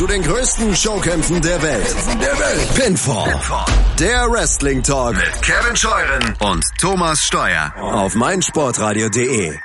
zu den größten Showkämpfen der Welt. Der Welt. Pinfall. Pinfall. Der Wrestling Talk mit Kevin Scheuren und Thomas Steuer auf meinsportradio.de.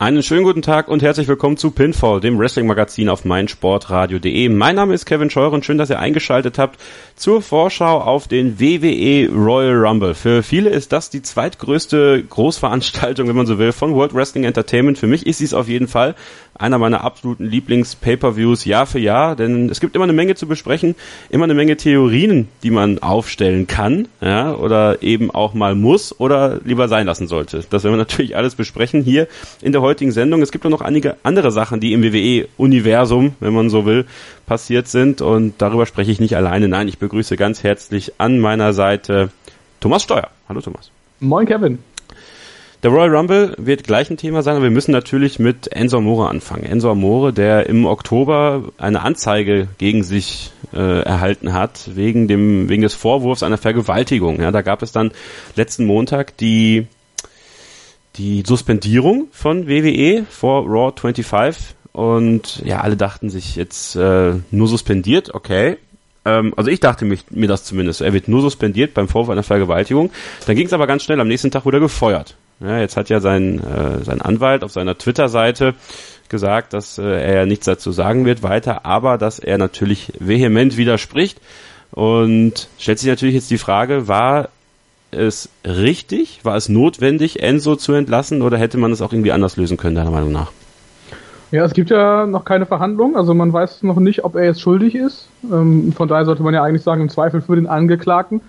Einen schönen guten Tag und herzlich willkommen zu Pinfall, dem Wrestling-Magazin auf meinsportradio.de. Mein Name ist Kevin Scheuren, schön, dass ihr eingeschaltet habt zur Vorschau auf den WWE Royal Rumble. Für viele ist das die zweitgrößte Großveranstaltung, wenn man so will, von World Wrestling Entertainment. Für mich ist sie es auf jeden Fall einer meiner absoluten Lieblings-Pay-per-Views Jahr für Jahr, denn es gibt immer eine Menge zu besprechen, immer eine Menge Theorien, die man aufstellen kann, ja, oder eben auch mal muss oder lieber sein lassen sollte. Das werden wir natürlich alles besprechen hier in der heutigen Sendung. Es gibt auch noch einige andere Sachen, die im WWE-Universum, wenn man so will, passiert sind und darüber spreche ich nicht alleine. Nein, ich begrüße ganz herzlich an meiner Seite Thomas Steuer. Hallo Thomas. Moin Kevin. Der Royal Rumble wird gleich ein Thema sein, aber wir müssen natürlich mit Enzo Amore anfangen. Enzo Amore, der im Oktober eine Anzeige gegen sich äh, erhalten hat, wegen dem, wegen des Vorwurfs einer Vergewaltigung. Ja, da gab es dann letzten Montag die, die Suspendierung von WWE vor Raw 25 und ja, alle dachten sich jetzt äh, nur suspendiert, okay, ähm, also ich dachte mich, mir das zumindest. Er wird nur suspendiert beim Vorwurf einer Vergewaltigung. Dann ging es aber ganz schnell. Am nächsten Tag wurde er gefeuert. Ja, jetzt hat ja sein, äh, sein Anwalt auf seiner Twitter-Seite gesagt, dass äh, er nichts dazu sagen wird weiter, aber dass er natürlich vehement widerspricht. Und stellt sich natürlich jetzt die Frage, war es richtig, war es notwendig, Enzo zu entlassen oder hätte man es auch irgendwie anders lösen können, deiner Meinung nach? Ja, es gibt ja noch keine Verhandlung, also man weiß noch nicht, ob er jetzt schuldig ist. Ähm, von daher sollte man ja eigentlich sagen, im Zweifel für den Angeklagten.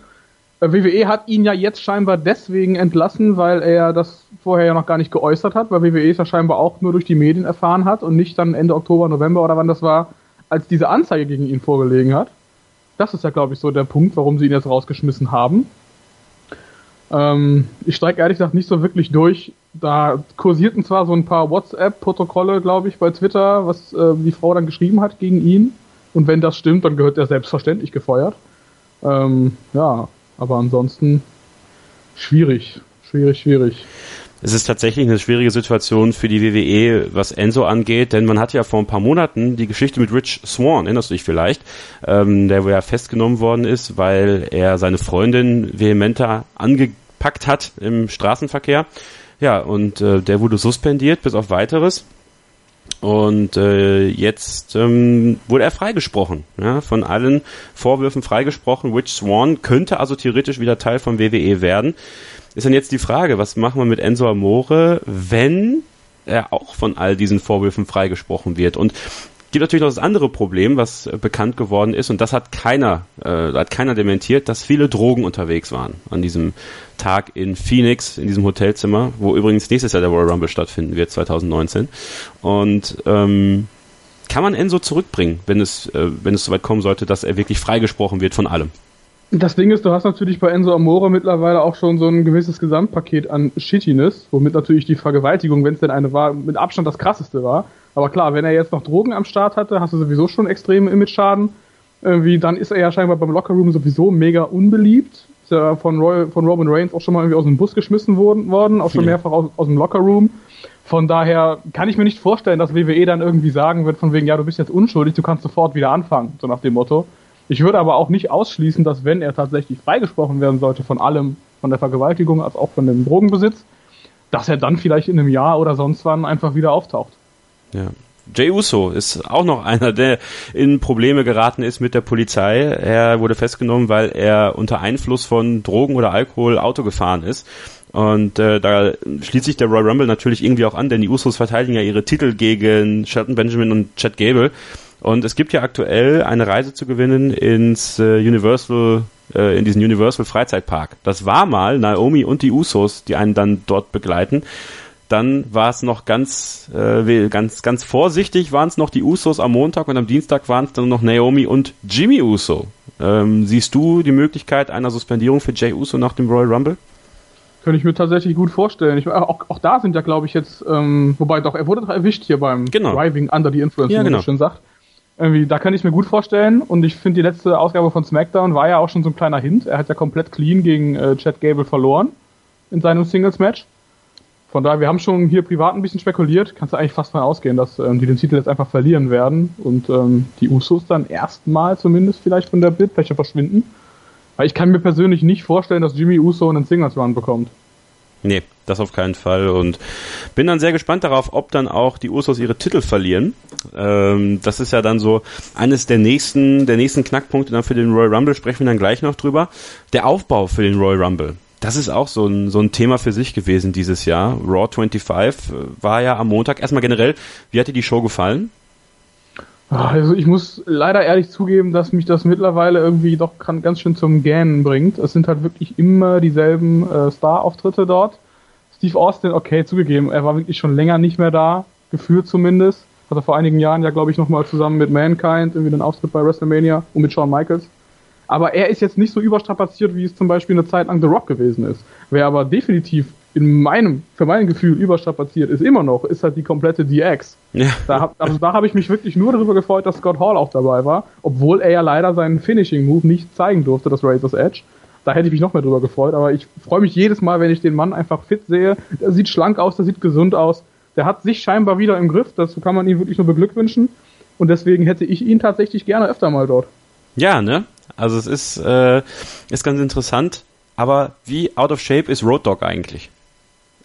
Äh, WWE hat ihn ja jetzt scheinbar deswegen entlassen, weil er das vorher ja noch gar nicht geäußert hat, weil WWE es ja scheinbar auch nur durch die Medien erfahren hat und nicht dann Ende Oktober, November oder wann das war, als diese Anzeige gegen ihn vorgelegen hat. Das ist ja, glaube ich, so der Punkt, warum sie ihn jetzt rausgeschmissen haben. Ähm, ich steige ehrlich gesagt nicht so wirklich durch. Da kursierten zwar so ein paar WhatsApp-Protokolle, glaube ich, bei Twitter, was äh, die Frau dann geschrieben hat gegen ihn. Und wenn das stimmt, dann gehört er selbstverständlich gefeuert. Ähm, ja, aber ansonsten schwierig, schwierig, schwierig. Es ist tatsächlich eine schwierige Situation für die WWE, was Enzo angeht, denn man hat ja vor ein paar Monaten die Geschichte mit Rich Swan, erinnerst du dich vielleicht, ähm, der ja festgenommen worden ist, weil er seine Freundin vehementer angepackt hat im Straßenverkehr. Ja, und äh, der wurde suspendiert bis auf weiteres. Und äh, jetzt ähm, wurde er freigesprochen, ja, von allen Vorwürfen freigesprochen. Rich Swan könnte also theoretisch wieder Teil von WWE werden. Ist dann jetzt die Frage, was machen wir mit Enzo Amore, wenn er auch von all diesen Vorwürfen freigesprochen wird? Und gibt natürlich noch das andere Problem, was äh, bekannt geworden ist, und das hat keiner, äh, hat keiner dementiert, dass viele Drogen unterwegs waren an diesem Tag in Phoenix, in diesem Hotelzimmer, wo übrigens nächstes Jahr der Royal Rumble stattfinden wird, 2019. Und ähm, kann man Enzo zurückbringen, wenn es, äh, wenn es soweit kommen sollte, dass er wirklich freigesprochen wird von allem? Das Ding ist, du hast natürlich bei Enzo Amore mittlerweile auch schon so ein gewisses Gesamtpaket an Shittiness, womit natürlich die Vergewaltigung, wenn es denn eine war, mit Abstand das krasseste war. Aber klar, wenn er jetzt noch Drogen am Start hatte, hast du sowieso schon extreme Image-Schaden. Irgendwie, dann ist er ja scheinbar beim Lockerroom sowieso mega unbeliebt. Ist ja von, Roy, von Roman Reigns auch schon mal irgendwie aus dem Bus geschmissen worden, worden auch schon ja. mehrfach aus, aus dem Lockerroom. Von daher kann ich mir nicht vorstellen, dass WWE dann irgendwie sagen wird, von wegen, ja, du bist jetzt unschuldig, du kannst sofort wieder anfangen, so nach dem Motto. Ich würde aber auch nicht ausschließen, dass wenn er tatsächlich freigesprochen werden sollte von allem, von der Vergewaltigung als auch von dem Drogenbesitz, dass er dann vielleicht in einem Jahr oder sonst wann einfach wieder auftaucht. Ja. Jay Uso ist auch noch einer, der in Probleme geraten ist mit der Polizei. Er wurde festgenommen, weil er unter Einfluss von Drogen oder Alkohol Auto gefahren ist. Und äh, da schließt sich der Royal Rumble natürlich irgendwie auch an, denn die Usos verteidigen ja ihre Titel gegen Shelton Benjamin und Chad Gable. Und es gibt ja aktuell eine Reise zu gewinnen ins äh, Universal, äh, in diesen Universal Freizeitpark. Das war mal Naomi und die Usos, die einen dann dort begleiten dann war es noch ganz, äh, ganz, ganz vorsichtig waren es noch die Usos am Montag und am Dienstag waren es dann noch Naomi und Jimmy Uso. Ähm, siehst du die Möglichkeit einer Suspendierung für Jay Uso nach dem Royal Rumble? Könnte ich mir tatsächlich gut vorstellen. Ich, auch, auch da sind ja, glaube ich, jetzt, ähm, wobei doch, er wurde doch erwischt hier beim genau. Driving Under the Influence, ja, wie man genau. schön sagt. Irgendwie, da kann ich mir gut vorstellen und ich finde, die letzte Ausgabe von SmackDown war ja auch schon so ein kleiner Hint. Er hat ja komplett clean gegen äh, Chad Gable verloren in seinem Singles-Match. Von daher, wir haben schon hier privat ein bisschen spekuliert. Kannst du eigentlich fast mal ausgehen, dass ähm, die den Titel jetzt einfach verlieren werden und ähm, die Usos dann erstmal zumindest vielleicht von der Bildfläche verschwinden. Weil ich kann mir persönlich nicht vorstellen, dass Jimmy Uso einen Singles Run bekommt. Nee, das auf keinen Fall. Und bin dann sehr gespannt darauf, ob dann auch die Usos ihre Titel verlieren. Ähm, das ist ja dann so eines der nächsten, der nächsten Knackpunkte dann für den Royal Rumble, sprechen wir dann gleich noch drüber. Der Aufbau für den Royal Rumble. Das ist auch so ein, so ein Thema für sich gewesen dieses Jahr. Raw 25 äh, war ja am Montag. Erstmal generell, wie hat dir die Show gefallen? Also ich muss leider ehrlich zugeben, dass mich das mittlerweile irgendwie doch ganz schön zum Gähnen bringt. Es sind halt wirklich immer dieselben äh, Star-Auftritte dort. Steve Austin, okay, zugegeben, er war wirklich schon länger nicht mehr da, gefühlt zumindest. Hat er vor einigen Jahren ja, glaube ich, nochmal zusammen mit Mankind irgendwie den Auftritt bei WrestleMania und mit Shawn Michaels. Aber er ist jetzt nicht so überstrapaziert, wie es zum Beispiel eine Zeit lang The Rock gewesen ist. Wer aber definitiv in meinem, für mein Gefühl überstrapaziert ist immer noch, ist halt die komplette DX. Ja. Da hab, also da habe ich mich wirklich nur darüber gefreut, dass Scott Hall auch dabei war, obwohl er ja leider seinen Finishing Move nicht zeigen durfte, das Razor's Edge. Da hätte ich mich noch mehr drüber gefreut, aber ich freue mich jedes Mal, wenn ich den Mann einfach fit sehe. Der sieht schlank aus, der sieht gesund aus. Der hat sich scheinbar wieder im Griff, das kann man ihm wirklich nur beglückwünschen. Und deswegen hätte ich ihn tatsächlich gerne öfter mal dort. Ja, ne? Also es ist, äh, ist ganz interessant. Aber wie out of shape ist Road Dog eigentlich?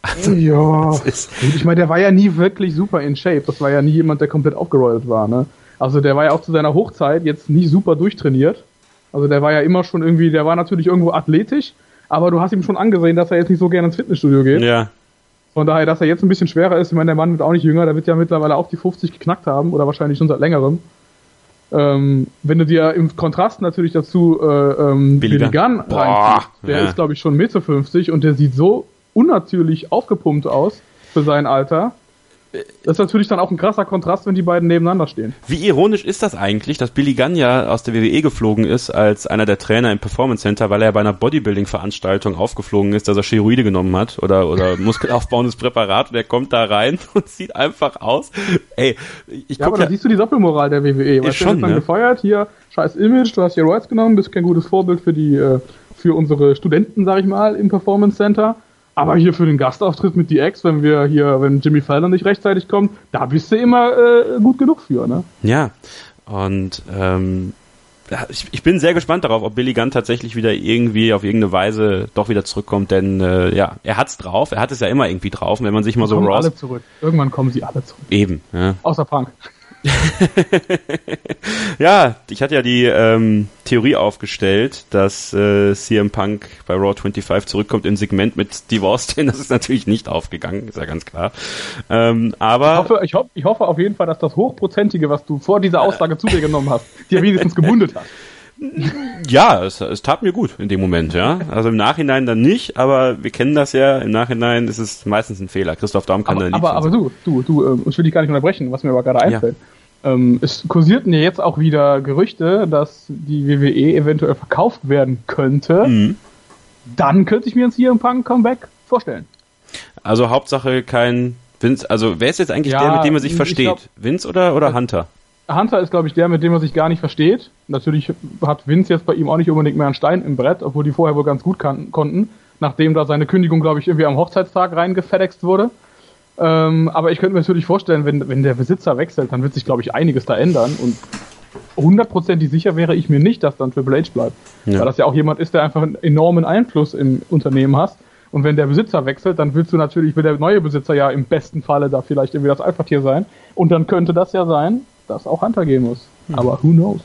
Also, ja, ich meine, der war ja nie wirklich super in Shape. Das war ja nie jemand, der komplett aufgerollt war. Ne? Also der war ja auch zu seiner Hochzeit jetzt nie super durchtrainiert. Also der war ja immer schon irgendwie, der war natürlich irgendwo athletisch, aber du hast ihm schon angesehen, dass er jetzt nicht so gerne ins Fitnessstudio geht. Ja. Von daher, dass er jetzt ein bisschen schwerer ist, ich meine, der Mann wird auch nicht jünger, der wird ja mittlerweile auch die 50 geknackt haben oder wahrscheinlich schon seit längerem. Ähm, wenn du dir im Kontrast natürlich dazu äh, ähm, Billy Gunn reinziehst, der ja. ist glaube ich schon Mitte 50 und der sieht so unnatürlich aufgepumpt aus für sein Alter. Das ist natürlich dann auch ein krasser Kontrast, wenn die beiden nebeneinander stehen. Wie ironisch ist das eigentlich, dass Billy Gunn ja aus der WWE geflogen ist als einer der Trainer im Performance Center, weil er bei einer Bodybuilding-Veranstaltung aufgeflogen ist, dass er Steroide genommen hat oder, oder muskelaufbauendes Präparat und er kommt da rein und sieht einfach aus. Ey, ich ja, aber da siehst du die Doppelmoral der WWE. Weißt schon, du, dann ne? gefeuert, hier, scheiß Image, du hast hier Rights genommen, bist kein gutes Vorbild für die, äh, für unsere Studenten, sag ich mal, im Performance Center aber hier für den Gastauftritt mit DX, wenn wir hier, wenn Jimmy Fallon nicht rechtzeitig kommt, da bist du immer äh, gut genug für, ne? Ja. Und ähm, ich, ich bin sehr gespannt darauf, ob Billy Gunn tatsächlich wieder irgendwie auf irgendeine Weise doch wieder zurückkommt, denn äh, ja, er hat's drauf, er hat es ja immer irgendwie drauf, wenn man sich mal so kommen alle zurück. Irgendwann kommen sie alle zurück. Eben, ja. Außer Punk. ja, ich hatte ja die ähm, Theorie aufgestellt, dass äh, CM Punk bei Raw 25 zurückkommt im Segment mit Steve Austin. Das ist natürlich nicht aufgegangen, ist ja ganz klar. Ähm, aber ich hoffe, ich, ho ich hoffe auf jeden Fall, dass das Hochprozentige, was du vor dieser Aussage zu dir genommen hast, dir wenigstens gebundet hat. Ja, es, es tat mir gut in dem Moment, ja. Also im Nachhinein dann nicht, aber wir kennen das ja. Im Nachhinein ist es meistens ein Fehler. Christoph Daum kann aber, da nicht. Aber, aber du, du, du, äh, ich will dich gar nicht unterbrechen, was mir aber gerade einfällt. Ja. Ähm, es kursierten ja jetzt auch wieder Gerüchte, dass die WWE eventuell verkauft werden könnte. Mhm. Dann könnte ich mir ein CM Punk Comeback vorstellen. Also Hauptsache kein Vince, also wer ist jetzt eigentlich ja, der, mit dem er sich versteht? Glaub, Vince oder, oder Hunter? Hunter ist, glaube ich, der, mit dem er sich gar nicht versteht. Natürlich hat Vince jetzt bei ihm auch nicht unbedingt mehr einen Stein im Brett, obwohl die vorher wohl ganz gut kann, konnten, nachdem da seine Kündigung, glaube ich, irgendwie am Hochzeitstag reingefedext wurde. Ähm, aber ich könnte mir natürlich vorstellen, wenn, wenn der Besitzer wechselt, dann wird sich, glaube ich, einiges da ändern und hundertprozentig sicher wäre ich mir nicht, dass dann Triple H bleibt. Ja. Weil das ja auch jemand ist, der einfach einen enormen Einfluss im Unternehmen hat. Und wenn der Besitzer wechselt, dann willst du natürlich, will der neue Besitzer ja im besten Falle da vielleicht irgendwie das Alpha-Tier sein. Und dann könnte das ja sein, dass auch Hunter gehen muss. Mhm. Aber who knows?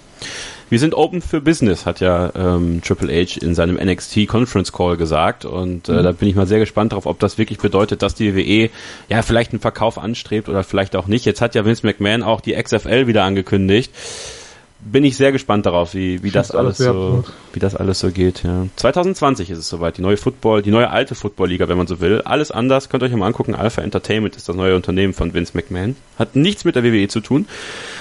Wir sind open für Business, hat ja ähm, Triple H in seinem NXT Conference Call gesagt. Und äh, mhm. da bin ich mal sehr gespannt darauf, ob das wirklich bedeutet, dass die WWE ja vielleicht einen Verkauf anstrebt oder vielleicht auch nicht. Jetzt hat ja Vince McMahon auch die XFL wieder angekündigt bin ich sehr gespannt darauf, wie, wie das alles, so, wie das alles so geht, ja. 2020 ist es soweit. Die neue Football, die neue alte Football-Liga, wenn man so will. Alles anders. Könnt ihr euch mal angucken. Alpha Entertainment ist das neue Unternehmen von Vince McMahon. Hat nichts mit der WWE zu tun.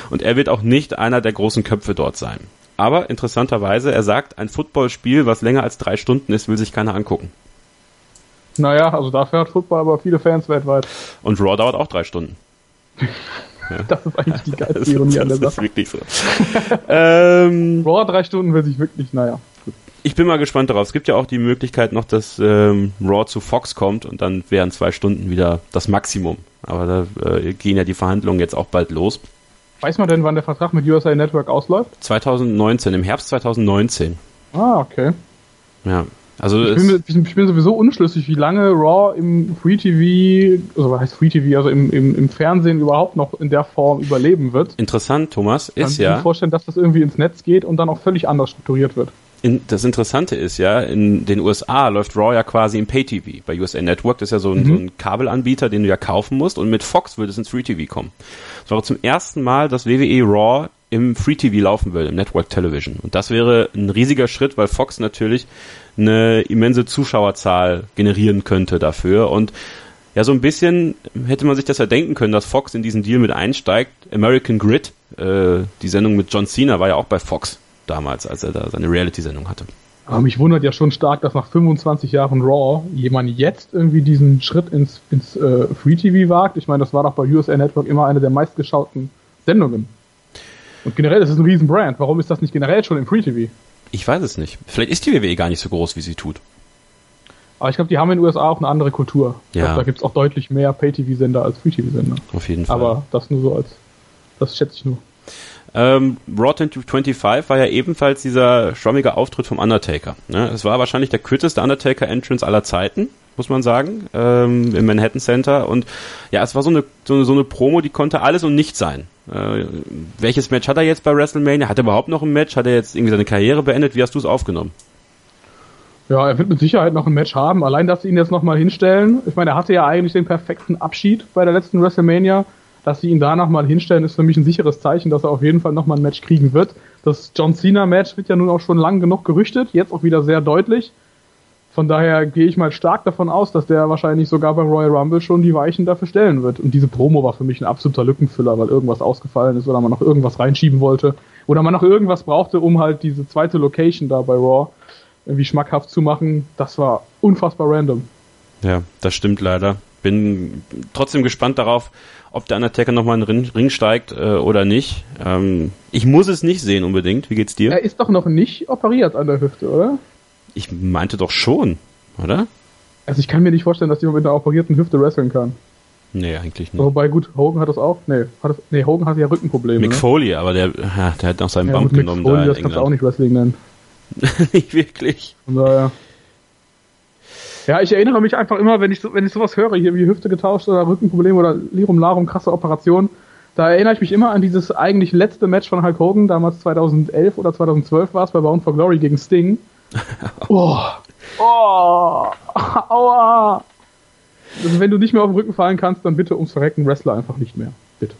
Und er wird auch nicht einer der großen Köpfe dort sein. Aber interessanterweise, er sagt, ein Footballspiel, was länger als drei Stunden ist, will sich keiner angucken. Naja, also dafür hat Football aber viele Fans weltweit. Und Raw dauert auch drei Stunden. Das ist eigentlich die geilste Ironie an der Sache. Das ist wirklich so. ähm, Raw drei Stunden will sich wirklich, naja. ich bin mal gespannt darauf. Es gibt ja auch die Möglichkeit noch, dass ähm, Raw zu Fox kommt und dann wären zwei Stunden wieder das Maximum. Aber da äh, gehen ja die Verhandlungen jetzt auch bald los. Weiß man denn, wann der Vertrag mit USA Network ausläuft? 2019, im Herbst 2019. Ah, okay. Ja. Also ich bin, ich bin, sowieso unschlüssig, wie lange Raw im Free TV, also was heißt Free TV, also im, im, im Fernsehen überhaupt noch in der Form überleben wird. Interessant, Thomas, ist Kann ja. Ich mir vorstellen, dass das irgendwie ins Netz geht und dann auch völlig anders strukturiert wird. In, das Interessante ist ja, in den USA läuft Raw ja quasi im Pay-TV. Bei USA Network, das ist ja so ein, mhm. so ein, Kabelanbieter, den du ja kaufen musst. Und mit Fox würde es ins Free-TV kommen. Es war zum ersten Mal, dass WWE Raw im Free-TV laufen will, im Network Television. Und das wäre ein riesiger Schritt, weil Fox natürlich eine immense Zuschauerzahl generieren könnte dafür. Und ja, so ein bisschen hätte man sich das ja denken können, dass Fox in diesen Deal mit einsteigt. American Grid, äh, die Sendung mit John Cena, war ja auch bei Fox damals, als er da seine Reality-Sendung hatte. Aber mich wundert ja schon stark, dass nach 25 Jahren Raw jemand jetzt irgendwie diesen Schritt ins, ins äh, Free TV wagt. Ich meine, das war doch bei USA Network immer eine der meistgeschauten Sendungen. Und generell, das ist ein Riesenbrand. Warum ist das nicht generell schon im Free TV? Ich weiß es nicht. Vielleicht ist die WWE gar nicht so groß, wie sie tut. Aber ich glaube, die haben in den USA auch eine andere Kultur. Ja. Glaub, da gibt es auch deutlich mehr Pay-TV-Sender als Free-TV-Sender. Auf jeden Fall. Aber das nur so als, das schätze ich nur. Ähm, Raw 25 war ja ebenfalls dieser schwammige Auftritt vom Undertaker. Ne? Es war wahrscheinlich der kürzeste Undertaker-Entrance aller Zeiten, muss man sagen, ähm, im Manhattan Center. Und ja, es war so eine, so eine, so eine Promo, die konnte alles und nichts sein. Äh, welches Match hat er jetzt bei WrestleMania? Hat er überhaupt noch ein Match? Hat er jetzt irgendwie seine Karriere beendet? Wie hast du es aufgenommen? Ja, er wird mit Sicherheit noch ein Match haben. Allein, dass sie ihn jetzt nochmal hinstellen. Ich meine, er hatte ja eigentlich den perfekten Abschied bei der letzten WrestleMania dass sie ihn da nochmal hinstellen, ist für mich ein sicheres Zeichen, dass er auf jeden Fall nochmal ein Match kriegen wird. Das John Cena-Match wird ja nun auch schon lang genug gerüchtet, jetzt auch wieder sehr deutlich. Von daher gehe ich mal stark davon aus, dass der wahrscheinlich sogar beim Royal Rumble schon die Weichen dafür stellen wird. Und diese Promo war für mich ein absoluter Lückenfüller, weil irgendwas ausgefallen ist oder man noch irgendwas reinschieben wollte. Oder man noch irgendwas brauchte, um halt diese zweite Location da bei Raw irgendwie schmackhaft zu machen. Das war unfassbar random. Ja, das stimmt leider. Bin trotzdem gespannt darauf, ob der Undertaker nochmal in den Ring steigt äh, oder nicht. Ähm, ich muss es nicht sehen unbedingt. Wie geht's dir? Er ist doch noch nicht operiert an der Hüfte, oder? Ich meinte doch schon, oder? Also ich kann mir nicht vorstellen, dass jemand mit einer operierten Hüfte wresteln kann. Nee, eigentlich nicht. Wobei, gut, Hogan hat das auch. Nee, hat das, nee Hogan hat ja Rückenprobleme. Mick ne? Foley, aber der, ja, der hat noch seinen ja, Bump Mick genommen Foley, da in das kannst du auch England. nicht Wrestling nennen. nicht wirklich. Von daher. Ja, ich erinnere mich einfach immer, wenn ich, so, wenn ich sowas höre, hier wie Hüfte getauscht oder Rückenprobleme oder Lirum Larum, krasse Operation, da erinnere ich mich immer an dieses eigentlich letzte Match von Hulk Hogan, damals 2011 oder 2012 war es, bei Bound for Glory gegen Sting. Oh, oh, aua. Also wenn du nicht mehr auf den Rücken fallen kannst, dann bitte ums Verrecken Wrestler einfach nicht mehr. Bitte.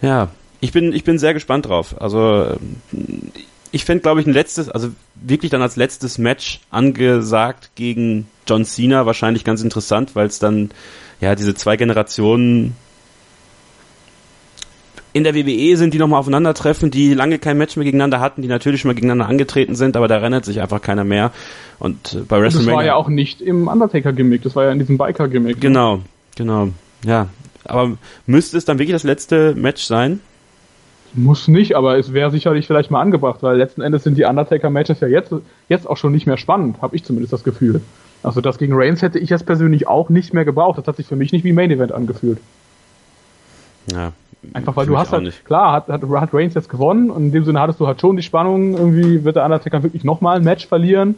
Ja, ich bin, ich bin sehr gespannt drauf. Also, ich fände, glaube ich, ein letztes, also wirklich dann als letztes Match angesagt gegen John Cena wahrscheinlich ganz interessant, weil es dann ja diese zwei Generationen in der WWE sind, die nochmal aufeinandertreffen, die lange kein Match mehr gegeneinander hatten, die natürlich schon mal gegeneinander angetreten sind, aber da erinnert sich einfach keiner mehr. Und äh, bei Das WrestleMania. war ja auch nicht im Undertaker-Gimmick, das war ja in diesem Biker-Gimmick. Genau, genau. Ja. Aber müsste es dann wirklich das letzte Match sein? Muss nicht, aber es wäre sicherlich vielleicht mal angebracht, weil letzten Endes sind die Undertaker-Matches ja jetzt, jetzt auch schon nicht mehr spannend, habe ich zumindest das Gefühl. Also das gegen Reigns hätte ich jetzt persönlich auch nicht mehr gebraucht. Das hat sich für mich nicht wie Main Event angefühlt. Ja. Einfach weil du hast halt, nicht. klar, hat, hat, hat Reigns jetzt gewonnen und in dem Sinne hattest du halt schon die Spannung, irgendwie wird der Undertaker wirklich nochmal ein Match verlieren.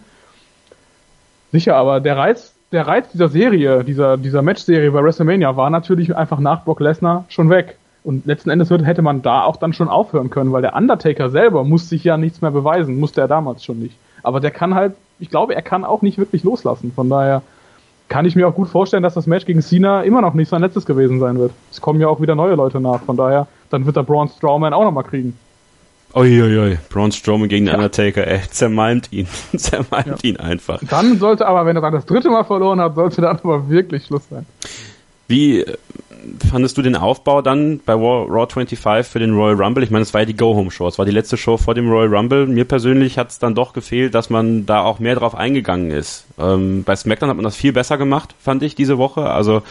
Sicher, aber der Reiz, der Reiz dieser Serie, dieser, dieser Match-Serie bei WrestleMania war natürlich einfach nach Brock Lesnar schon weg. Und letzten Endes hätte man da auch dann schon aufhören können, weil der Undertaker selber muss sich ja nichts mehr beweisen, musste er damals schon nicht. Aber der kann halt, ich glaube, er kann auch nicht wirklich loslassen. Von daher kann ich mir auch gut vorstellen, dass das Match gegen Cena immer noch nicht sein letztes gewesen sein wird. Es kommen ja auch wieder neue Leute nach. Von daher, dann wird der Braun Strowman auch nochmal kriegen. Uiuiui, Braun Strowman gegen den Ja. Undertaker, ey, zermalmt ihn. zermalmt ihn einfach. Dann sollte aber, wenn er dann das dritte Mal verloren hat, sollte dann aber wirklich Schluss sein. Wie, fandest du den Aufbau dann bei Raw, Raw 25 für den Royal Rumble? Ich meine, es war ja die Go-Home-Show, es war die letzte Show vor dem Royal Rumble. Mir persönlich hat es dann doch gefehlt, dass man da auch mehr drauf eingegangen ist. Ähm, bei SmackDown hat man das viel besser gemacht, fand ich, diese Woche. Also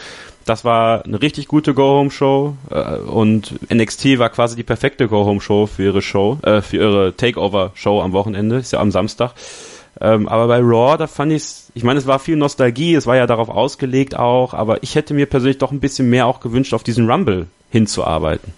das war eine richtig gute Go-Home-Show äh, und NXT war quasi die perfekte Go-Home-Show für ihre Show, äh, für ihre Takeover-Show am Wochenende, ist ja am Samstag. Ähm, aber bei Raw, da fand ich ich meine, es war viel Nostalgie, es war ja darauf ausgelegt auch, aber ich hätte mir persönlich doch ein bisschen mehr auch gewünscht, auf diesen Rumble hinzuarbeiten.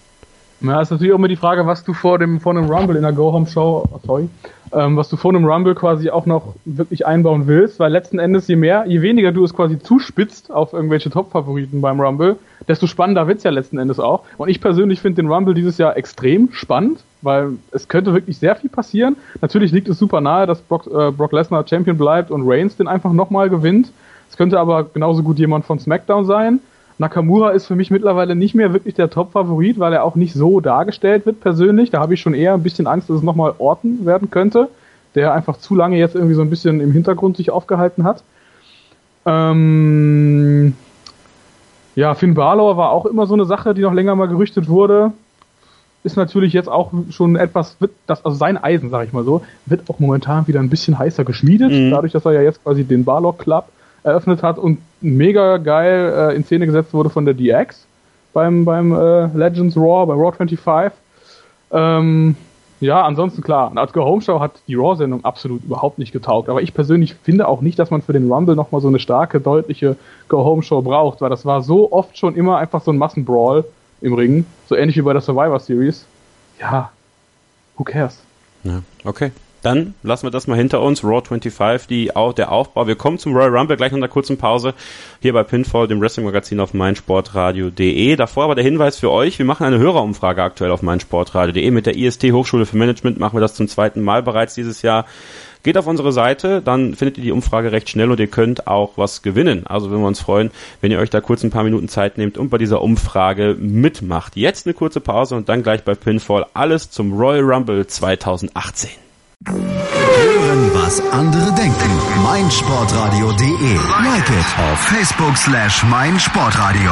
Ja, ist natürlich auch immer die Frage, was du vor dem, vor einem Rumble in der Go-Home-Show, oh, sorry, ähm, was du vor einem Rumble quasi auch noch wirklich einbauen willst, weil letzten Endes je mehr, je weniger du es quasi zuspitzt auf irgendwelche Top-Favoriten beim Rumble, desto spannender wird's ja letzten Endes auch. Und ich persönlich finde den Rumble dieses Jahr extrem spannend, weil es könnte wirklich sehr viel passieren. Natürlich liegt es super nahe, dass Brock, äh, Brock Lesnar Champion bleibt und Reigns den einfach nochmal gewinnt. Es könnte aber genauso gut jemand von SmackDown sein. Nakamura ist für mich mittlerweile nicht mehr wirklich der Top-Favorit, weil er auch nicht so dargestellt wird persönlich. Da habe ich schon eher ein bisschen Angst, dass es nochmal Orton werden könnte, der einfach zu lange jetzt irgendwie so ein bisschen im Hintergrund sich aufgehalten hat. Ähm ja, Finn Balor war auch immer so eine Sache, die noch länger mal gerüchtet wurde. Ist natürlich jetzt auch schon etwas, wird das, also sein Eisen, sag ich mal so, wird auch momentan wieder ein bisschen heißer geschmiedet, mhm. dadurch, dass er ja jetzt quasi den Balor Club eröffnet hat und mega geil äh, in Szene gesetzt wurde von der DX beim, beim äh, Legends Raw, bei Raw 25. Ähm, ja, ansonsten klar, als Go Home Show hat die Raw-Sendung absolut überhaupt nicht getaugt. Aber ich persönlich finde auch nicht, dass man für den Rumble nochmal so eine starke, deutliche Go Home Show braucht, weil das war so oft schon immer einfach so ein Massenbrawl im Ring, so ähnlich wie bei der Survivor Series. Ja, who cares? Ja, okay. Dann lassen wir das mal hinter uns. Raw 25, die, der Aufbau. Wir kommen zum Royal Rumble gleich nach einer kurzen Pause hier bei Pinfall, dem Wrestling-Magazin auf meinsportradio.de. Davor aber der Hinweis für euch, wir machen eine Hörerumfrage aktuell auf meinsportradio.de. Mit der IST Hochschule für Management machen wir das zum zweiten Mal bereits dieses Jahr. Geht auf unsere Seite, dann findet ihr die Umfrage recht schnell und ihr könnt auch was gewinnen. Also würden wir uns freuen, wenn ihr euch da kurz ein paar Minuten Zeit nehmt und bei dieser Umfrage mitmacht. Jetzt eine kurze Pause und dann gleich bei Pinfall alles zum Royal Rumble 2018. Hören, was andere denken. meinsportradio.de. Like it auf Facebook slash meinsportradio.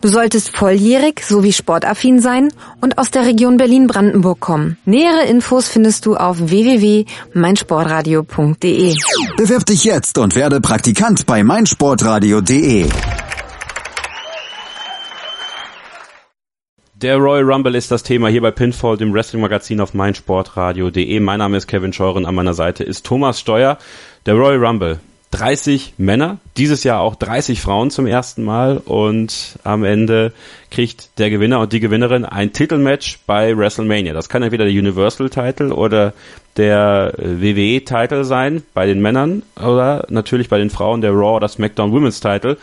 Du solltest volljährig sowie sportaffin sein und aus der Region Berlin-Brandenburg kommen. Nähere Infos findest du auf www.meinsportradio.de. Bewirb dich jetzt und werde Praktikant bei meinsportradio.de. Der Royal Rumble ist das Thema hier bei Pinfall, dem Wrestling-Magazin auf meinsportradio.de. Mein Name ist Kevin Scheuren, an meiner Seite ist Thomas Steuer. Der Royal Rumble, 30 Männer, dieses Jahr auch 30 Frauen zum ersten Mal und am Ende kriegt der Gewinner und die Gewinnerin ein Titelmatch bei WrestleMania. Das kann entweder der Universal-Title oder der WWE-Title sein bei den Männern oder natürlich bei den Frauen der Raw oder SmackDown Women's Title.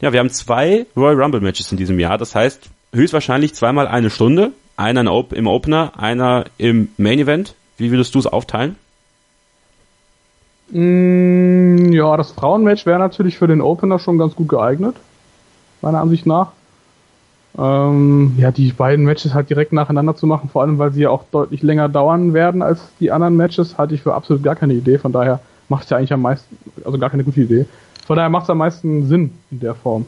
Ja, wir haben zwei Royal Rumble Matches in diesem Jahr. Das heißt, höchstwahrscheinlich zweimal eine Stunde. Einer im Opener, einer im Main Event. Wie würdest du es aufteilen? Mm, ja, das Frauenmatch wäre natürlich für den Opener schon ganz gut geeignet. Meiner Ansicht nach. Ähm, ja, die beiden Matches halt direkt nacheinander zu machen, vor allem weil sie ja auch deutlich länger dauern werden als die anderen Matches, halte ich für absolut gar keine Idee. Von daher macht es ja eigentlich am meisten, also gar keine gute Idee. Von daher macht es am meisten Sinn in der Form.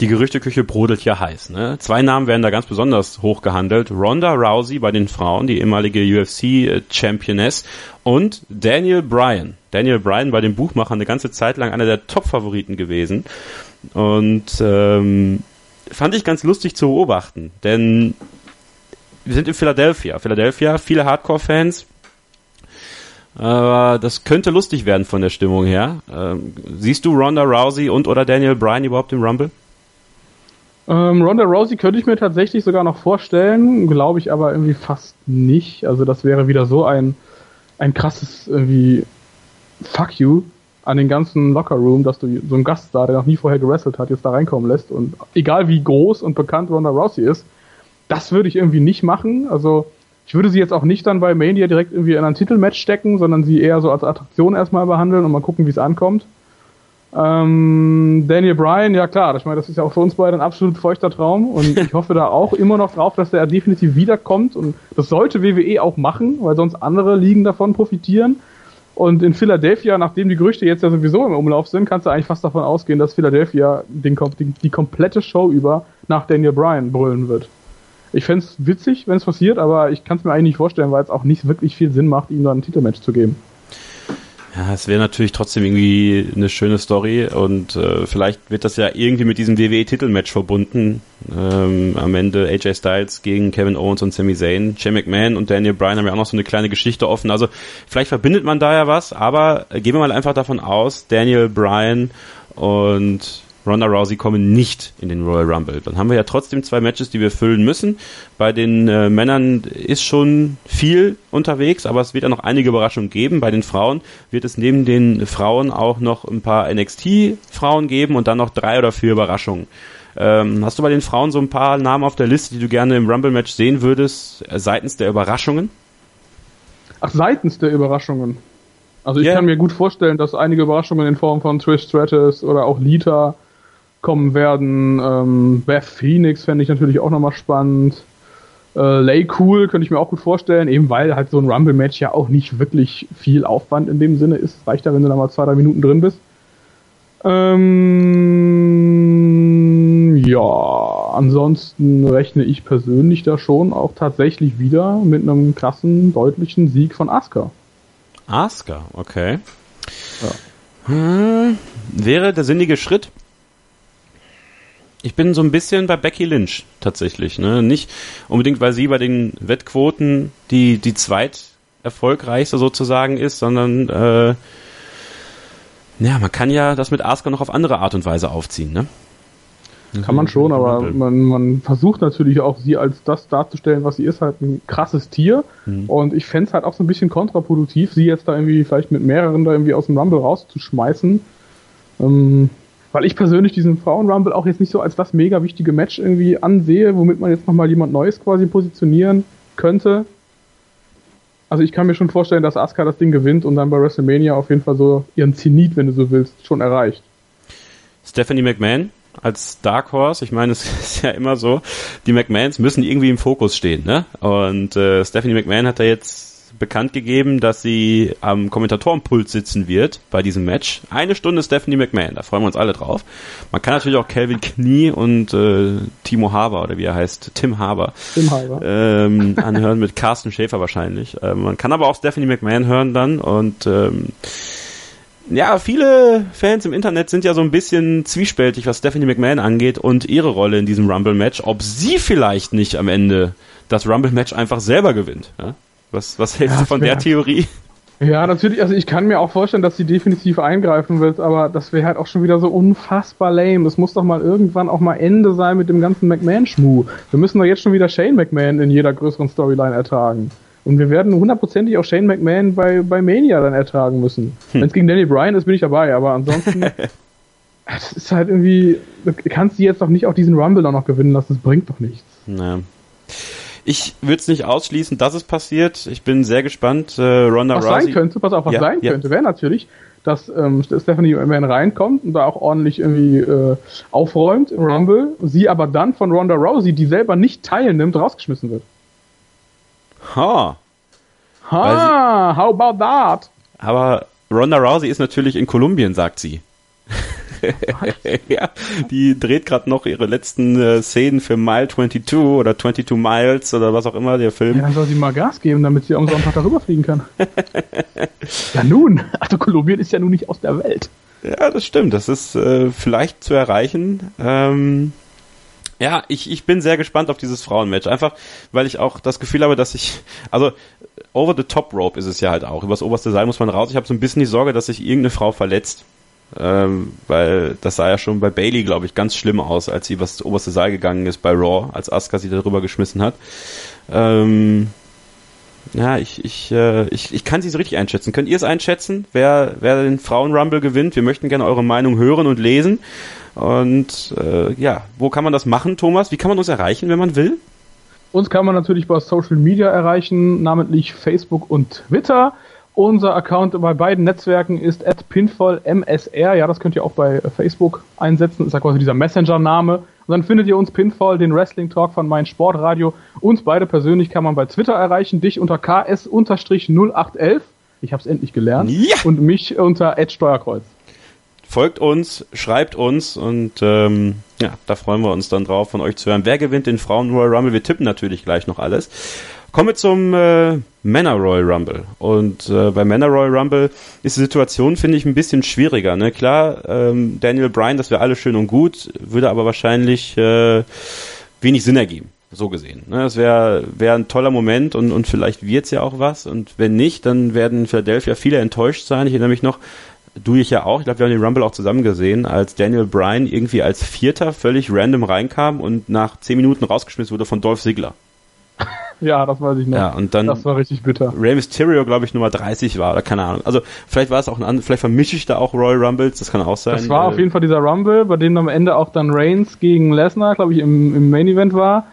Die Gerüchteküche brodelt ja heiß. Ne? Zwei Namen werden da ganz besonders hoch gehandelt. Ronda Rousey bei den Frauen, die ehemalige UFC-Championess und Daniel Bryan. Daniel Bryan bei den Buchmachern eine ganze Zeit lang einer der Top-Favoriten gewesen. Und ähm, fand ich ganz lustig zu beobachten, denn wir sind in Philadelphia. Philadelphia, viele Hardcore-Fans, aber das könnte lustig werden von der Stimmung her. Ähm, siehst du Ronda Rousey und oder Daniel Bryan überhaupt im Rumble? Ähm, Ronda Rousey könnte ich mir tatsächlich sogar noch vorstellen, glaube ich aber irgendwie fast nicht. Also das wäre wieder so ein, ein krasses irgendwie Fuck you an den ganzen Locker Room, dass du so einen Gast da, der noch nie vorher gewrestelt hat, jetzt da reinkommen lässt und egal wie groß und bekannt Ronda Rousey ist, das würde ich irgendwie nicht machen. Also ich würde sie jetzt auch nicht dann bei Mania direkt irgendwie in ein Titelmatch stecken, sondern sie eher so als Attraktion erstmal behandeln und mal gucken, wie es ankommt. Ähm, Daniel Bryan, ja klar, ich meine, das ist ja auch für uns beide ein absolut feuchter Traum und ich hoffe da auch immer noch drauf, dass der definitiv wiederkommt und das sollte WWE auch machen, weil sonst andere Ligen davon profitieren. Und in Philadelphia, nachdem die Gerüchte jetzt ja sowieso im Umlauf sind, kannst du eigentlich fast davon ausgehen, dass Philadelphia den, die, die komplette Show über nach Daniel Bryan brüllen wird. Ich fände es witzig, wenn es passiert, aber ich kann es mir eigentlich nicht vorstellen, weil es auch nicht wirklich viel Sinn macht, ihm da ein Titelmatch zu geben. Ja, es wäre natürlich trotzdem irgendwie eine schöne Story und äh, vielleicht wird das ja irgendwie mit diesem WWE-Titelmatch verbunden. Ähm, am Ende AJ Styles gegen Kevin Owens und Sami Zayn. Shane McMahon und Daniel Bryan haben ja auch noch so eine kleine Geschichte offen. Also vielleicht verbindet man da ja was, aber gehen wir mal einfach davon aus, Daniel Bryan und Ronda Rousey kommen nicht in den Royal Rumble. Dann haben wir ja trotzdem zwei Matches, die wir füllen müssen. Bei den äh, Männern ist schon viel unterwegs, aber es wird ja noch einige Überraschungen geben. Bei den Frauen wird es neben den Frauen auch noch ein paar NXT-Frauen geben und dann noch drei oder vier Überraschungen. Ähm, hast du bei den Frauen so ein paar Namen auf der Liste, die du gerne im Rumble-Match sehen würdest, äh, seitens der Überraschungen? Ach, seitens der Überraschungen. Also ich yeah. kann mir gut vorstellen, dass einige Überraschungen in Form von Trish Stratus oder auch Lita kommen werden. Ähm, Beth Phoenix fände ich natürlich auch nochmal spannend. Äh, Lay Cool könnte ich mir auch gut vorstellen, eben weil halt so ein Rumble-Match ja auch nicht wirklich viel Aufwand in dem Sinne ist. Reicht ja, wenn du da mal zwei, drei Minuten drin bist. Ähm, ja, ansonsten rechne ich persönlich da schon auch tatsächlich wieder mit einem krassen, deutlichen Sieg von Asuka. Asuka, okay. Ja. Hm, wäre der sinnige Schritt, ich bin so ein bisschen bei Becky Lynch tatsächlich. Ne? Nicht unbedingt, weil sie bei den Wettquoten die, die zweit erfolgreichste sozusagen ist, sondern äh, ja, man kann ja das mit Asuka noch auf andere Art und Weise aufziehen, ne? Kann man schon, aber man, man versucht natürlich auch, sie als das darzustellen, was sie ist, halt ein krasses Tier. Mhm. Und ich fände es halt auch so ein bisschen kontraproduktiv, sie jetzt da irgendwie vielleicht mit mehreren da irgendwie aus dem Rumble rauszuschmeißen. Ähm, weil ich persönlich diesen Frauen-Rumble auch jetzt nicht so als das mega wichtige Match irgendwie ansehe, womit man jetzt nochmal jemand Neues quasi positionieren könnte. Also ich kann mir schon vorstellen, dass Asuka das Ding gewinnt und dann bei WrestleMania auf jeden Fall so ihren Zenit, wenn du so willst, schon erreicht. Stephanie McMahon als Dark Horse, ich meine, es ist ja immer so, die McMahons müssen irgendwie im Fokus stehen, ne? Und äh, Stephanie McMahon hat da jetzt bekannt gegeben, dass sie am Kommentatorenpult sitzen wird bei diesem Match. Eine Stunde Stephanie McMahon, da freuen wir uns alle drauf. Man kann natürlich auch Calvin Knie und äh, Timo Haber oder wie er heißt, Tim Haber, Tim Haber. Ähm, anhören mit Carsten Schäfer wahrscheinlich. Ähm, man kann aber auch Stephanie McMahon hören dann und ähm, ja, viele Fans im Internet sind ja so ein bisschen zwiespältig, was Stephanie McMahon angeht und ihre Rolle in diesem Rumble-Match, ob sie vielleicht nicht am Ende das Rumble-Match einfach selber gewinnt. Ja? Was, was hältst ja, du von der Theorie? Ja, natürlich, also ich kann mir auch vorstellen, dass sie definitiv eingreifen wird, aber das wäre halt auch schon wieder so unfassbar lame. Es muss doch mal irgendwann auch mal Ende sein mit dem ganzen McMahon-Schmuh. Wir müssen doch jetzt schon wieder Shane McMahon in jeder größeren Storyline ertragen. Und wir werden hundertprozentig auch Shane McMahon bei, bei Mania dann ertragen müssen. Hm. Wenn es gegen Danny Bryan ist, bin ich dabei, aber ansonsten. das ist halt irgendwie. Du kannst die jetzt doch nicht auch diesen Rumble auch noch gewinnen lassen, das bringt doch nichts. Naja. Ich würde es nicht ausschließen, dass es passiert. Ich bin sehr gespannt. Äh, Ronda was Rousey. sein könnte, pass auf, was ja, sein ja. könnte, wäre natürlich, dass ähm, Stephanie McMahon reinkommt und da auch ordentlich irgendwie äh, aufräumt im Rumble, sie aber dann von Ronda Rousey, die selber nicht teilnimmt, rausgeschmissen wird. Ha. Ha, how about that? Aber Ronda Rousey ist natürlich in Kolumbien, sagt sie. ja, die dreht gerade noch ihre letzten äh, Szenen für Mile 22 oder 22 Miles oder was auch immer, der Film. Ja, dann soll sie mal Gas geben, damit sie am Sonntag darüber fliegen kann. ja nun, also Kolumbien ist ja nun nicht aus der Welt. Ja, das stimmt. Das ist äh, vielleicht zu erreichen. Ähm, ja, ich, ich bin sehr gespannt auf dieses Frauenmatch. Einfach, weil ich auch das Gefühl habe, dass ich, also over the top rope ist es ja halt auch. Übers oberste Seil muss man raus. Ich habe so ein bisschen die Sorge, dass sich irgendeine Frau verletzt. Ähm, weil das sah ja schon bei Bailey, glaube ich, ganz schlimm aus, als sie das oberste Seil gegangen ist bei Raw, als Asuka sie darüber geschmissen hat. Ähm, ja, ich, ich, äh, ich, ich kann sie so richtig einschätzen. Könnt ihr es einschätzen, wer, wer den Frauen-Rumble gewinnt? Wir möchten gerne eure Meinung hören und lesen. Und äh, ja, wo kann man das machen, Thomas? Wie kann man uns erreichen, wenn man will? Uns kann man natürlich bei Social Media erreichen, namentlich Facebook und Twitter. Unser Account bei beiden Netzwerken ist at pinfallmsr. Ja, das könnt ihr auch bei Facebook einsetzen. Ist ja quasi dieser Messenger-Name. Und dann findet ihr uns Pinfall, den Wrestling Talk von mein Sportradio. Uns beide persönlich kann man bei Twitter erreichen. Dich unter ks-0811. Ich habe es endlich gelernt. Ja. Und mich unter Steuerkreuz. Folgt uns, schreibt uns und ähm, ja, da freuen wir uns dann drauf, von euch zu hören. Wer gewinnt den Frauen Royal Rumble? Wir tippen natürlich gleich noch alles. Kommen wir zum äh, Männer Royal Rumble. Und äh, bei Männer Royal Rumble ist die Situation, finde ich, ein bisschen schwieriger. Ne? Klar, ähm, Daniel Bryan, das wäre alles schön und gut, würde aber wahrscheinlich äh, wenig Sinn ergeben. So gesehen. Ne? Das wäre wär ein toller Moment und, und vielleicht wird's ja auch was. Und wenn nicht, dann werden in Philadelphia viele enttäuscht sein. Ich erinnere mich noch, du ich ja auch, ich glaube, wir haben den Rumble auch zusammen gesehen, als Daniel Bryan irgendwie als Vierter völlig random reinkam und nach zehn Minuten rausgeschmissen wurde von Dolph Ziggler. Ja, das weiß ich noch. Ja, und dann das war richtig bitter. Rey Mysterio, glaube ich, Nummer 30 war, oder keine Ahnung. Also vielleicht war es auch ein anderes, vielleicht vermische ich da auch Royal Rumbles, das kann auch sein. Das war Äh, auf jeden Fall dieser Rumble, bei dem am Ende auch dann Reigns gegen Lesnar, glaube ich, im, im Main Event war.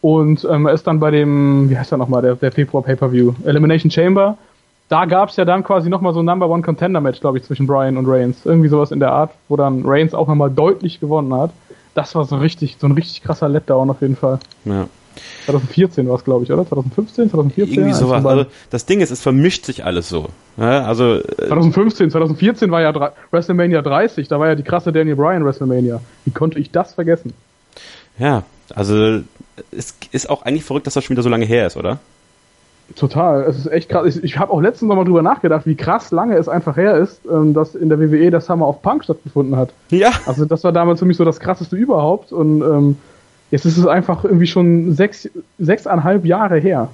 Und ähm, er ist dann bei dem, wie heißt er nochmal, der, der Februar Pay-Per-View, Elimination Chamber. Da gab es ja dann quasi nochmal so ein Number One Contender Match, glaube ich, zwischen Bryan und Reigns. Irgendwie sowas in der Art, wo dann Reigns auch nochmal deutlich gewonnen hat. Das war so richtig, so ein richtig krasser Letdown auf jeden Fall. ja. 2014 war es, glaube ich, oder? 2015, 2014? Irgendwie sowas. Also das Ding ist, es vermischt sich alles so. Ja, also äh, 2015, 2014 war ja WrestleMania 30, da war ja die krasse Daniel Bryan WrestleMania. Wie konnte ich das vergessen? ja, also es ist auch eigentlich verrückt, dass das schon wieder so lange her ist, oder? Total, es ist echt krass. Ich, ich habe auch letztens noch mal drüber nachgedacht, wie krass lange es einfach her ist, ähm, dass in der WWE das Summer of Punk stattgefunden hat. Ja. Also das war damals für mich so das krasseste überhaupt und ähm, jetzt ist es einfach irgendwie schon sechs, sechseinhalb Jahre her.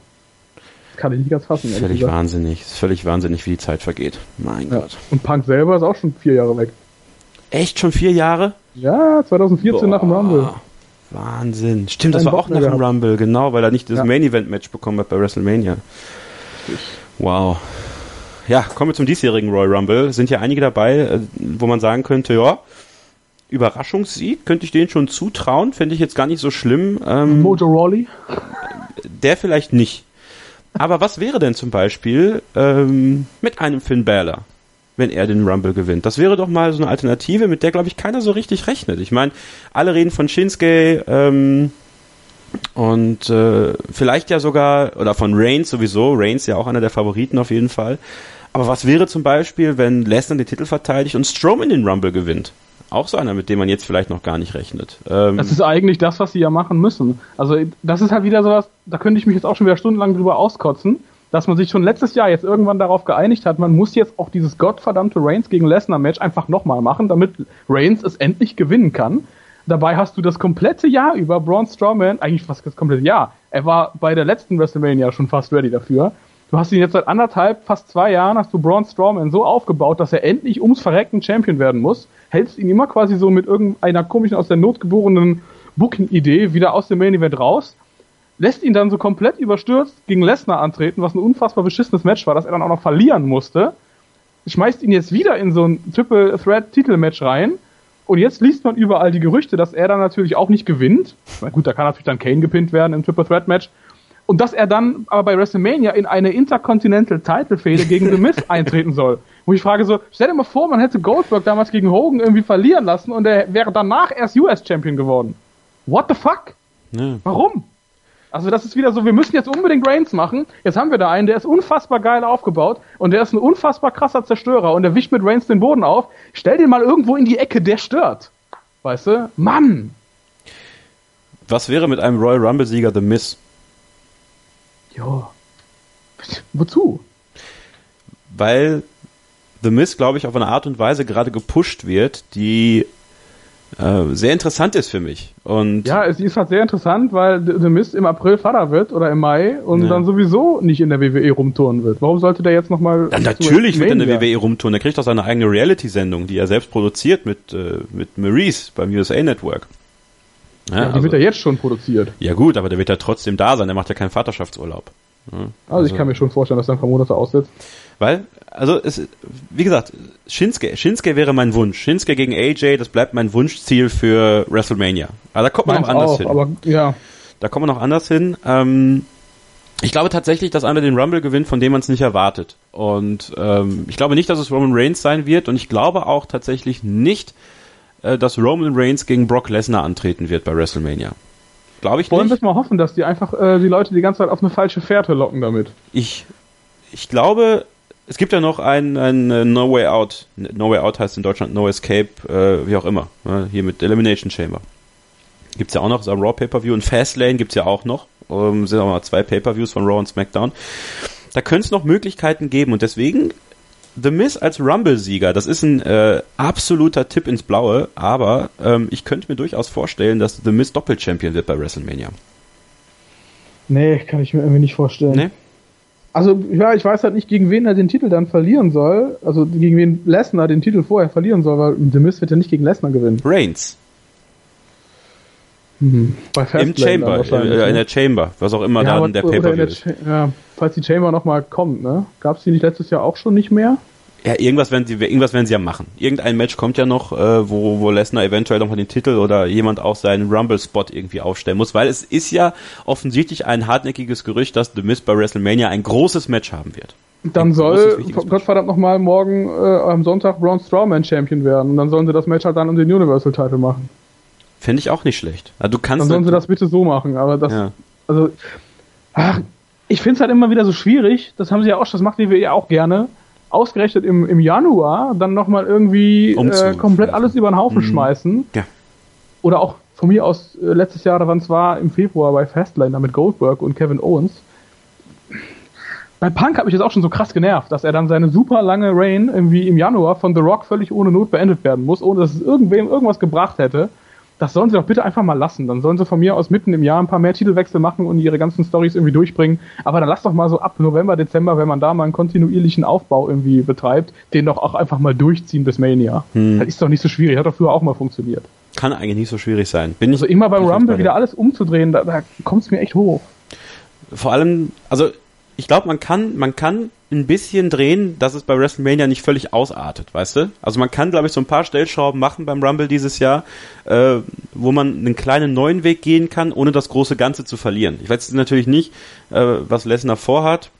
Das kann ich nicht ganz fassen. Völlig gesagt. wahnsinnig. Es ist völlig wahnsinnig, wie die Zeit vergeht. Mein Ja. Gott. Und Punk selber ist auch schon vier Jahre weg. Echt schon vier Jahre? Ja, 2014 nach dem Rumble. Wahnsinn. Stimmt, das war auch Bock nach dem. Rumble, genau, weil er nicht das Ja. Main Event Match bekommen hat bei WrestleMania. Wow. Ja, kommen wir zum diesjährigen Royal Rumble. Sind ja einige dabei, äh, wo man sagen könnte, ja, Überraschungssieg, könnte ich denen schon zutrauen, fände ich jetzt gar nicht so schlimm. Ähm, Mojo Rawley. der vielleicht nicht. Aber was wäre denn zum Beispiel ähm, mit einem Finn Balor, wenn er den Rumble gewinnt? Das wäre doch mal so eine Alternative, mit der, glaube ich, keiner so richtig rechnet. Ich meine, alle reden von Shinsuke ähm, und äh, vielleicht ja sogar, oder von Reigns sowieso, Reigns ja auch einer der Favoriten auf jeden Fall. Aber was wäre zum Beispiel, wenn Lesnar den Titel verteidigt und Strowman den Rumble gewinnt? Auch so einer, mit dem man jetzt vielleicht noch gar nicht rechnet. Ähm, Das ist eigentlich das, was sie ja machen müssen. Also das ist halt wieder sowas, da könnte ich mich jetzt auch schon wieder stundenlang drüber auskotzen, dass man sich schon letztes Jahr jetzt irgendwann darauf geeinigt hat, man muss jetzt auch dieses gottverdammte Reigns gegen Lesnar Match einfach nochmal machen, damit Reigns es endlich gewinnen kann. Dabei hast du das komplette Jahr über Braun Strowman, eigentlich fast das komplette Jahr, er war bei der letzten WrestleMania schon fast ready dafür. Du hast ihn jetzt seit anderthalb, fast zwei Jahren, hast du Braun Strowman so aufgebaut, dass er endlich ums Verrecken Champion werden muss. Hältst ihn immer quasi so mit irgendeiner komischen, aus der Not geborenen Booking-Idee wieder aus dem Main Event raus. Lässt ihn dann so komplett überstürzt gegen Lesnar antreten, was ein unfassbar beschissenes Match war, dass er dann auch noch verlieren musste. Schmeißt ihn jetzt wieder in so ein Triple Threat Titelmatch rein. Und jetzt liest man überall die Gerüchte, dass er dann natürlich auch nicht gewinnt. Na gut, da kann natürlich dann Kane gepinnt werden im Triple Threat Match. Und dass er dann aber bei WrestleMania in eine Intercontinental Title Fehde gegen The Miz eintreten soll. Wo ich frage so, stell dir mal vor, man hätte Goldberg damals gegen Hogan irgendwie verlieren lassen und er wäre danach erst US Champion geworden. What the fuck? ne. Warum? Also das ist wieder so, wir müssen jetzt unbedingt Reigns machen. Jetzt haben wir da einen, der ist unfassbar geil aufgebaut und der ist ein unfassbar krasser Zerstörer und der wischt mit Reigns den Boden auf. Stell den mal irgendwo in die Ecke, der stört. Weißt du? Mann! Was wäre mit einem Royal Rumble-Sieger The Miz? Jo. Wozu? weil The Miz, glaube ich, auf eine Art und Weise gerade gepusht wird, die äh, sehr interessant ist für mich. Und Ja, es ist halt sehr interessant, weil The Mist im April Vater wird oder im Mai und Ja. dann sowieso nicht in der WWE rumtouren wird. Warum sollte der jetzt nochmal dann natürlich wird er in der WWE rumtun. Er kriegt auch seine eigene Reality-Sendung, die er selbst produziert mit, äh, mit Maurice beim USA Network. Ja, Ja, die also, wird er jetzt schon produziert. ja gut, aber der wird ja trotzdem da sein. Der macht ja keinen Vaterschaftsurlaub. Also, ich kann mir schon vorstellen, dass er ein paar Monate aussetzt. Weil, also es, wie gesagt, Shinsuke, Shinsuke wäre mein Wunsch. Shinsuke gegen AJ, das bleibt mein Wunschziel für WrestleMania. Aber da kommt man auch anders auch, hin. aber ja. Da kommen wir noch anders hin. Ähm, ich glaube tatsächlich, dass einer den Rumble gewinnt, von dem man es nicht erwartet. Und ähm, ich glaube nicht, dass es Roman Reigns sein wird. Und ich glaube auch tatsächlich nicht, äh, dass Roman Reigns gegen Brock Lesnar antreten wird bei WrestleMania. Glaube ich Wollen wir nicht. mal hoffen, dass die einfach äh, die Leute die ganze Zeit auf eine falsche Fährte locken damit. Ich, ich glaube, es gibt ja noch ein, ein äh, No Way Out. No Way Out heißt in Deutschland No Escape, äh, wie auch immer. Ne? Hier mit Elimination Chamber. Gibt's ja auch noch, ist am Raw Pay-Per-View und Fastlane gibt's ja auch noch. Ähm, sind auch mal zwei Pay-Per-Views von Raw und SmackDown. Da könnte es noch Möglichkeiten geben und deswegen The Miz als Rumble-Sieger, das ist ein äh, absoluter Tipp ins Blaue, aber ähm, ich könnte mir durchaus vorstellen, dass The Miz Doppel-Champion wird bei WrestleMania. Nee, kann ich mir irgendwie nicht vorstellen. Ne? Also, ja, ich weiß halt nicht, gegen wen er den Titel dann verlieren soll. Also, gegen wen Lesnar den Titel vorher verlieren soll, weil The Miz wird ja nicht gegen Lesnar gewinnen. Reigns. Bei Im Chamber, wahrscheinlich, äh, ne? in der Chamber, was auch immer ja, da aber- der in Pay-Per-View der ist. Cha- Ja, falls die Chamber nochmal kommt, ne? Gab's die nicht letztes Jahr auch schon nicht mehr? Ja, irgendwas werden sie, irgendwas werden sie ja machen. Irgendein Match kommt ja noch, äh, wo, wo Lesnar eventuell nochmal den Titel oder jemand auch seinen Rumble-Spot irgendwie aufstellen muss, weil es ist ja offensichtlich ein hartnäckiges Gerücht, dass The Miz bei WrestleMania ein großes Match haben wird. Dann Ein soll. Gottverdammt nochmal morgen äh, am Sonntag Braun Strowman Champion werden. Und dann sollen sie das Match halt dann um den Universal Title machen. Finde ich auch nicht schlecht. Also du kannst Dann sollen sie das bitte so machen. Aber das, ja. also, ach, ich finde es halt immer wieder so schwierig. Das haben sie ja auch, das macht die WWE auch gerne. Ausgerechnet im, im Januar dann nochmal irgendwie äh, komplett alles über den Haufen Mhm. schmeißen. Ja. Oder auch von mir aus äh, letztes Jahr, wann es war, im Februar bei Fastlane da mit Goldberg und Kevin Owens. Bei Punk hat mich das auch schon so krass genervt, dass er dann seine super lange Reign irgendwie im Januar von The Rock völlig ohne Not beendet werden muss, ohne dass es irgendwem irgendwas gebracht hätte. Das sollen sie doch bitte einfach mal lassen. Dann sollen sie von mir aus mitten im Jahr ein paar mehr Titelwechsel machen und ihre ganzen Stories irgendwie durchbringen. Aber dann lass doch mal so ab November, Dezember, wenn man da mal einen kontinuierlichen Aufbau irgendwie betreibt, den doch auch einfach mal durchziehen bis Mania. Hm. Das ist doch nicht so schwierig. Hat doch früher auch mal funktioniert. Kann eigentlich nicht so schwierig sein. Bin ich, Also immer beim Rumble wieder alles umzudrehen, da, da kommt es mir echt hoch. Vor allem, also ich glaube, man kann, man kann ein bisschen drehen, dass es bei WrestleMania nicht völlig ausartet, weißt du? Also man kann, glaube ich, so ein paar Stellschrauben machen beim Rumble dieses Jahr, äh, wo man einen kleinen neuen Weg gehen kann, ohne das große Ganze zu verlieren. Ich weiß natürlich nicht, äh, was Lesnar vorhat,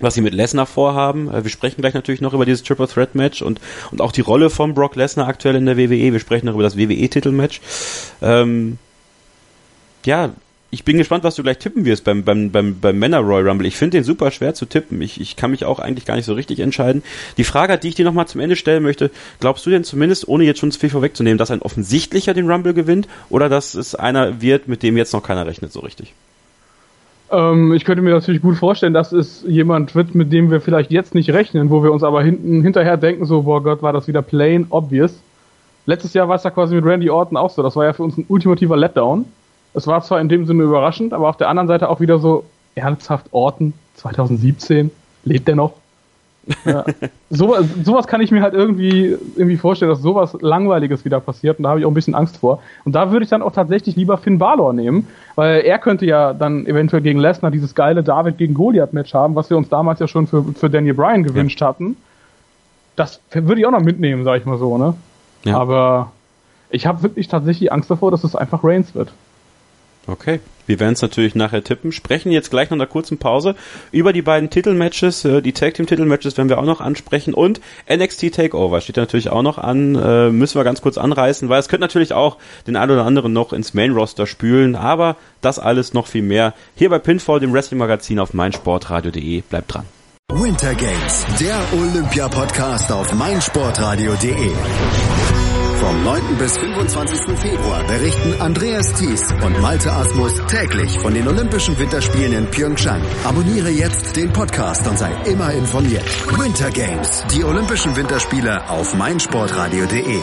was sie mit Lesnar vorhaben. Äh, Wir sprechen gleich natürlich noch über dieses Triple Threat Match und, und auch die Rolle von Brock Lesnar aktuell in der WWE. Wir sprechen noch über das WWE-Titelmatch. Ähm, ja, ich bin gespannt, was du gleich tippen wirst beim, beim, beim, beim Männer Royal Rumble. Ich finde den super schwer zu tippen. Ich, ich kann mich auch eigentlich gar nicht so richtig entscheiden. Die Frage, die ich dir nochmal zum Ende stellen möchte, glaubst du denn zumindest, ohne jetzt schon zu viel vorwegzunehmen, dass ein offensichtlicher den Rumble gewinnt oder dass es einer wird, mit dem jetzt noch keiner rechnet so richtig? Ähm, ich könnte mir natürlich gut vorstellen, dass es jemand wird, mit dem wir vielleicht jetzt nicht rechnen, wo wir uns aber hinten hinterher denken, so, boah Gott, war das wieder plain obvious. Letztes Jahr war es ja quasi mit Randy Orton auch so. Das war ja für uns ein ultimativer Letdown. Es war zwar in dem Sinne überraschend, aber auf der anderen Seite auch wieder so ernsthaft Orton 2017. Lebt der noch? Ja. sowas, sowas kann ich mir halt irgendwie, irgendwie vorstellen, dass sowas Langweiliges wieder passiert und da habe ich auch ein bisschen Angst vor. Und da würde ich dann auch tatsächlich lieber Finn Balor nehmen, weil er könnte ja dann eventuell gegen Lesnar dieses geile David gegen Goliath-Match haben, was wir uns damals ja schon für, für Daniel Bryan gewünscht hatten. Das würde ich auch noch mitnehmen, sag ich mal so, ne? Ja. Aber ich habe wirklich tatsächlich Angst davor, dass es einfach Reigns wird. Okay. Wir werden es natürlich nachher tippen. Sprechen jetzt gleich nach einer kurzen Pause über die beiden Titelmatches. Äh, Die Tag Team Titelmatches werden wir auch noch ansprechen. Und NXT Takeover steht natürlich auch noch an. Äh, müssen wir ganz kurz anreißen, weil es könnte natürlich auch den einen oder anderen noch ins Main Roster spülen. Aber das alles noch viel mehr hier bei Pinfall, dem Wrestling Magazin auf meinsportradio.de. Bleibt dran. Winter Games, der Olympia-Podcast auf meinsportradio.de. Vom 9. bis 25. Februar berichten Andreas Thies und Malte Asmus täglich von den Olympischen Winterspielen in Pyeongchang. Abonniere jetzt den Podcast und sei immer informiert. Winter Games, die Olympischen Winterspiele auf meinsportradio.de.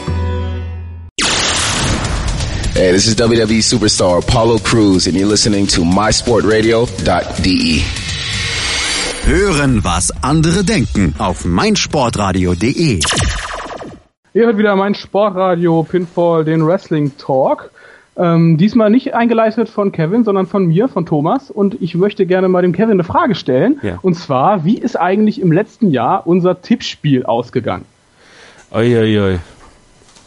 Hey, this is WWE superstar Apollo Cruz, and you're listening to mysportradio.de. Hören, was andere denken auf meinsportradio.de. Ihr hört wieder mein Sportradio Pinfall, den Wrestling Talk. Ähm, diesmal nicht eingeleitet von Kevin, sondern von mir, von Thomas. Und ich möchte gerne mal dem Kevin eine Frage stellen. Ja. Und zwar, wie ist eigentlich im letzten Jahr unser Tippspiel ausgegangen? Uiuiui.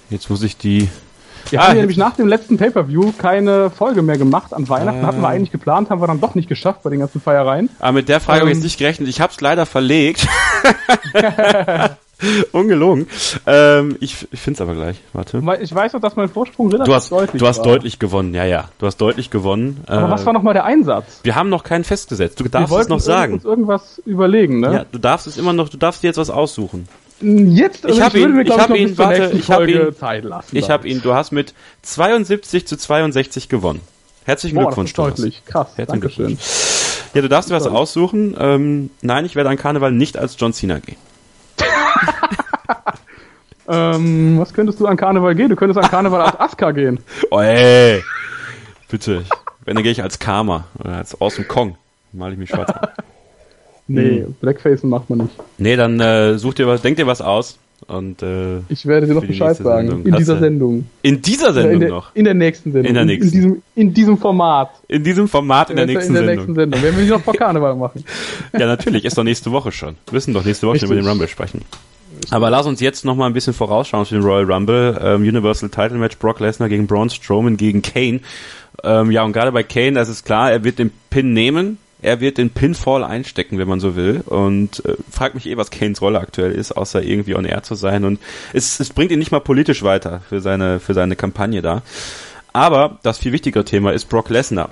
Jetzt muss ich die Wir Ah, haben ja nämlich nach dem letzten Pay-Per-View keine Folge mehr gemacht. An Weihnachten Ah. hatten wir eigentlich geplant, haben wir dann doch nicht geschafft bei den ganzen Feiereien. Aber mit der Frage habe ich Ähm. jetzt nicht gerechnet. Ich habe es leider verlegt. Ungelogen. Ähm, ich ich finde es aber gleich. Warte. Ich weiß noch, dass mein Vorsprung relativ Du hast, deutlich du hast war. deutlich gewonnen, ja, ja. Du hast deutlich gewonnen. Aber Äh, was war nochmal der Einsatz? wir haben noch keinen festgesetzt. Du Wir darfst es noch sagen. uns irgendwas überlegen, ne? Ja, du darfst es immer noch, du darfst dir jetzt was aussuchen. Jetzt, also Ich hab würde ihn- mir, ich glaub ihn- warte, ich hab Folge ihn- Zeit lassen. Ich habe ihn, du hast mit 72 zu 62 gewonnen. Herzlichen Boah, das Glückwunsch, Thomas. deutlich. Krass, Herzlichen Dankeschön. Glückwunsch. Ja, du darfst dir was aussuchen. Ähm, nein, ich werde an Karneval nicht als John Cena gehen. Ähm, was könntest du an Karneval gehen? Du könntest an Karneval als Asuka gehen. Oh, ey. Bitte. Wenn, dann gehe ich als Karma. Oder als Awesome Kong. Mal ich mich schwarz an. Nee, Hm. Blackfacen macht man nicht. Nee, dann äh, such dir was, denk dir was aus. Und äh, Ich werde dir noch Bescheid sagen. Sendung. In Hast dieser du- Sendung. in dieser Sendung in der, noch. in der nächsten Sendung. In der nächsten. In, diesem, in diesem Format. In diesem Format in der nächsten in der Sendung. nächsten Sendung. Werden wir die noch vor Karneval machen. Ja, natürlich, ist doch nächste Woche schon. Wir müssen doch nächste Woche schon über Richtig. den Rumble sprechen. Aber lass uns jetzt noch mal ein bisschen vorausschauen für den Royal Rumble. Ähm, Universal Title Match Brock Lesnar gegen Braun Strowman gegen Kane. Ähm, ja, und gerade bei Kane, das ist klar, er wird den Pin nehmen. Er wird den Pinfall einstecken, wenn man so will. Und äh, fragt mich eh, was Kanes Rolle aktuell ist, außer irgendwie on air zu sein. Und es, es bringt ihn nicht mal politisch weiter für seine, für seine Kampagne da. Aber das viel wichtigere Thema ist Brock Lesnar.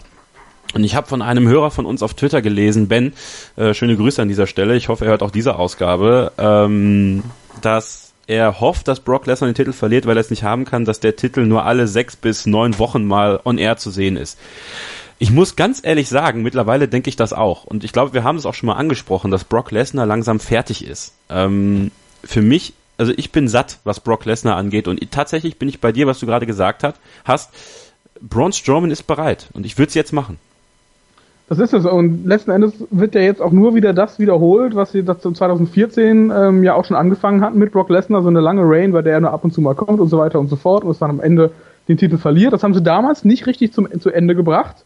Und ich habe von einem Hörer von uns auf Twitter gelesen, Ben, äh, schöne Grüße an dieser Stelle, ich hoffe, er hört auch diese Ausgabe, ähm, dass er hofft, dass Brock Lesnar den Titel verliert, weil er es nicht haben kann, dass der Titel nur alle sechs bis neun Wochen mal on air zu sehen ist. Ich muss ganz ehrlich sagen, mittlerweile denke ich das auch. Und ich glaube, wir haben es auch schon mal angesprochen, dass Brock Lesnar langsam fertig ist. Ähm, für mich, also ich bin satt, was Brock Lesnar angeht. Und tatsächlich bin ich bei dir, was du gerade gesagt hast. Braun Strowman ist bereit. Und ich würde es jetzt machen. Das ist es. Und letzten Endes wird ja jetzt auch nur wieder das wiederholt, was sie das 2014 ähm, ja auch schon angefangen hatten mit Brock Lesnar, so eine lange Reign, bei der er nur ab und zu mal kommt und so weiter und so fort und es dann am Ende den Titel verliert. Das haben sie damals nicht richtig zum, zu Ende gebracht.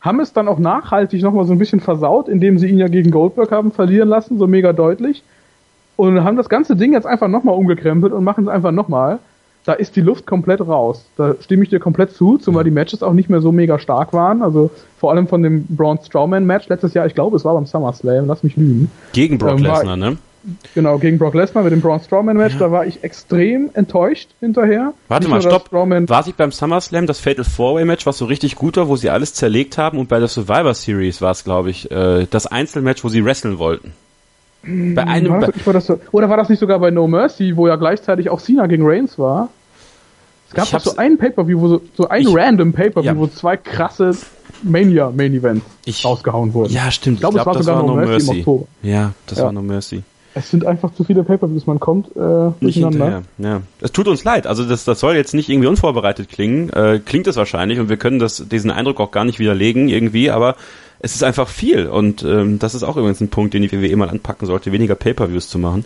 Haben es dann auch nachhaltig nochmal so ein bisschen versaut, indem sie ihn ja gegen Goldberg haben verlieren lassen, so mega deutlich. Und haben das ganze Ding jetzt einfach nochmal umgekrempelt und machen es einfach nochmal. Da ist die Luft komplett raus. Da stimme ich dir komplett zu, zumal die Matches auch nicht mehr so mega stark waren. Also vor allem von dem Braun Strowman Match letztes Jahr, ich glaube, es war beim SummerSlam, lass mich lügen. Gegen Brock Ähm, Lesnar, ne? Genau, gegen Brock Lesnar mit dem Braun Strowman Match, da war ich extrem enttäuscht hinterher. Warte Nicht mal, nur, stopp. Strowman, War sich beim SummerSlam das Fatal Four-Way Match, was so richtig gut war, wo sie alles zerlegt haben und bei der Survivor Series war es, glaube ich, äh, das Einzelmatch, wo sie wresteln wollten. Bei einem, war das, war das so, oder war das nicht sogar bei No Mercy, wo ja gleichzeitig auch Cena gegen Reigns war? Es gab doch so einen Pay-Per-View, wo so, so ein Ich- random Pay-Per-View, Ja. wo zwei krasse Mania-Main-Events rausgehauen wurden. ja, stimmt. Ich glaube, es war das sogar war No Mercy im Oktober. Ja, das Ja. war No Mercy. Es sind einfach zu viele Pay-Per-Views, man kommt äh, Nicht hinterher. Ja. Es tut uns leid. Also das, das soll jetzt nicht irgendwie unvorbereitet klingen. Äh, klingt es wahrscheinlich und wir können das, diesen Eindruck auch gar nicht widerlegen irgendwie, aber es ist einfach viel und ähm, das ist auch übrigens ein Punkt, den die WWE mal anpacken sollte, weniger Pay-Per-Views zu machen.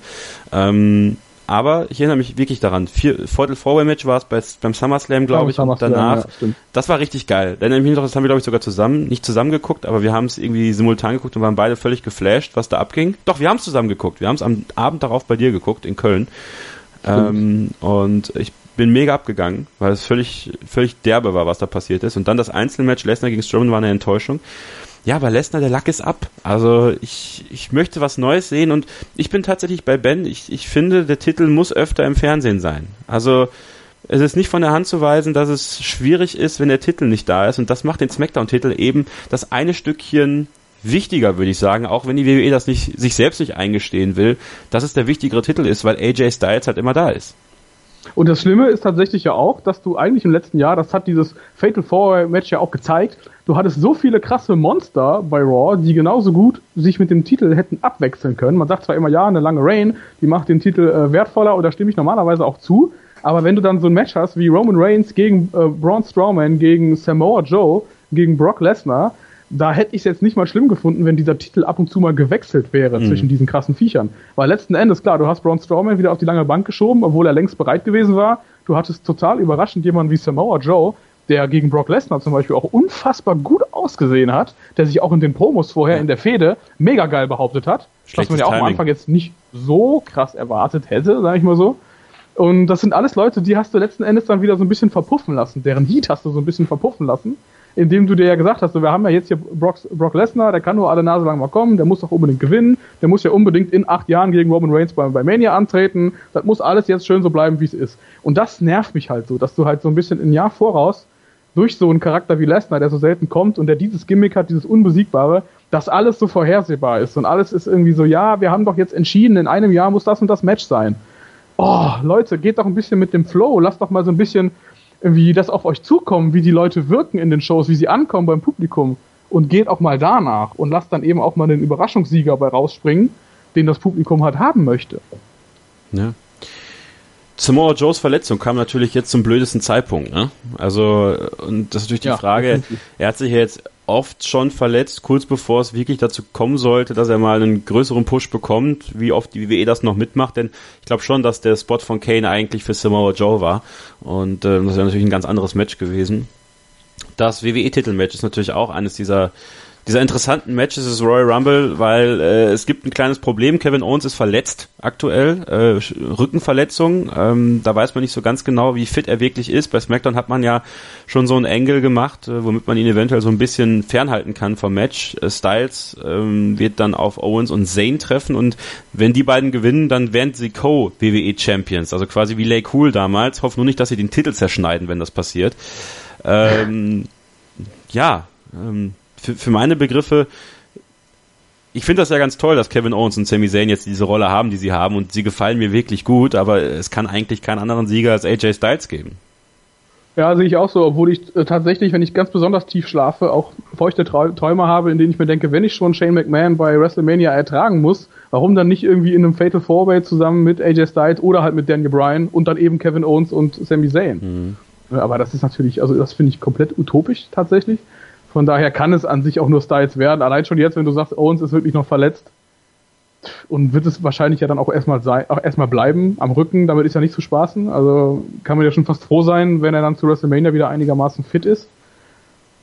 Ähm, aber ich erinnere mich wirklich daran. Vier, Fatal Four-Way Match war es bei, beim SummerSlam, glaube ich, und danach. ja, das war richtig geil. Dann erinnere ich mich noch, das haben wir, glaube ich, sogar zusammen, nicht zusammen geguckt, aber wir haben es irgendwie simultan geguckt und waren beide völlig geflasht, was da abging. Doch, wir haben es zusammen geguckt. Wir haben es am Abend darauf bei dir geguckt, in Köln. Ähm, und ich bin mega abgegangen, weil es völlig, völlig derbe war, was da passiert ist. Und dann das Einzelmatch Lesnar gegen Strowman war eine Enttäuschung. Ja, aber Lesnar, der Lack ist ab. Also ich, ich möchte was Neues sehen und ich bin tatsächlich bei Ben. Ich, ich finde, der Titel muss öfter im Fernsehen sein. Also es ist nicht von der Hand zu weisen, dass es schwierig ist, wenn der Titel nicht da ist. Und das macht den Smackdown-Titel eben das eine Stückchen wichtiger, würde ich sagen, auch wenn die WWE das nicht, sich selbst nicht eingestehen will, dass es der wichtigere Titel ist, weil AJ Styles halt immer da ist. Und das Schlimme ist tatsächlich ja auch, dass du eigentlich im letzten Jahr, das hat dieses Fatal Four Match ja auch gezeigt, du hattest so viele krasse Monster bei Raw, die genauso gut sich mit dem Titel hätten abwechseln können. Man sagt zwar immer, ja, eine lange Reign, die macht den Titel äh, wertvoller, und da stimme ich normalerweise auch zu. Aber wenn du dann so ein Match hast wie Roman Reigns gegen äh, Braun Strowman, gegen Samoa Joe, gegen Brock Lesnar, da hätte ich es jetzt nicht mal schlimm gefunden, wenn dieser Titel ab und zu mal gewechselt wäre zwischen diesen krassen Viechern. Weil letzten Endes, klar, du hast Braun Strowman wieder auf die lange Bank geschoben, obwohl er längst bereit gewesen war. Du hattest total überraschend jemanden wie Samoa Joe, der gegen Brock Lesnar zum Beispiel auch unfassbar gut ausgesehen hat, der sich auch in den Promos vorher in der Fehde mega geil behauptet hat. was Schlechtes man ja auch am Timing. Anfang jetzt nicht so krass erwartet hätte, sag ich mal so. Und das sind alles Leute, die hast du letzten Endes dann wieder so ein bisschen verpuffen lassen. Deren Heat hast du so ein bisschen verpuffen lassen, indem du dir ja gesagt hast, so, wir haben ja jetzt hier Brock, Brock Lesnar, der kann nur alle Nase lang mal kommen, der muss doch unbedingt gewinnen, der muss ja unbedingt in acht Jahren gegen Roman Reigns bei, bei Mania antreten. Das muss alles jetzt schön so bleiben, wie es ist. Und das nervt mich halt so, dass du halt so ein bisschen ein Jahr voraus durch so einen Charakter wie Lesnar, der so selten kommt und der dieses Gimmick hat, dieses Unbesiegbare, dass alles so vorhersehbar ist und alles ist irgendwie so, ja, wir haben doch jetzt entschieden, in einem Jahr muss das und das Match sein. Oh, Leute, geht doch ein bisschen mit dem Flow, lasst doch mal so ein bisschen wie das auf euch zukommen, wie die Leute wirken in den Shows, wie sie ankommen beim Publikum und geht auch mal danach und lasst dann eben auch mal den Überraschungssieger bei rausspringen, den das Publikum halt haben möchte. Ja. Samoa Joes Verletzung kam natürlich jetzt zum blödesten Zeitpunkt. Ne? Also, und das ist natürlich die ja, Frage, er hat sich ja jetzt oft schon verletzt, kurz bevor es wirklich dazu kommen sollte, dass er mal einen größeren Push bekommt, wie oft die WWE das noch mitmacht, denn ich glaube schon, dass der Spot von Kane eigentlich für Samoa Joe war und äh, das wäre natürlich ein ganz anderes Match gewesen. Das WWE-Titelmatch ist natürlich auch eines dieser dieser interessanten Matches ist Royal Rumble, weil äh, es gibt ein kleines Problem. Kevin Owens ist verletzt aktuell, äh, Rückenverletzung. Ähm, da weiß man nicht so ganz genau, wie fit er wirklich ist. Bei SmackDown hat man ja schon so einen Engel gemacht, äh, womit man ihn eventuell so ein bisschen fernhalten kann vom Match. Äh, Styles ähm, wird dann auf Owens und Zayn treffen und wenn die beiden gewinnen, dann werden sie Co-WWE Champions, also quasi wie Lay Cool damals. Hoffe nur nicht, dass sie den Titel zerschneiden, wenn das passiert. Ähm, ja, ähm, für, für meine Begriffe, ich finde das ja ganz toll, dass Kevin Owens und Sami Zayn jetzt diese Rolle haben, die sie haben und sie gefallen mir wirklich gut, aber es kann eigentlich keinen anderen Sieger als AJ Styles geben. Ja, sehe ich auch so, obwohl ich äh, tatsächlich, wenn ich ganz besonders tief schlafe, auch feuchte Träume habe, in denen ich mir denke, wenn ich schon Shane McMahon bei WrestleMania ertragen muss, warum dann nicht irgendwie in einem Fatal Four Way zusammen mit AJ Styles oder halt mit Daniel Bryan und dann eben Kevin Owens und Sami Zayn. Mhm. Aber das ist natürlich, also das finde ich komplett utopisch tatsächlich. Von daher kann es an sich auch nur Styles werden. Allein schon jetzt, wenn du sagst, Owens ist wirklich noch verletzt und wird es wahrscheinlich ja dann auch erstmal sein, auch erstmal bleiben am Rücken, damit ist ja nicht zu spaßen. Also kann man ja schon fast froh sein, wenn er dann zu WrestleMania wieder einigermaßen fit ist.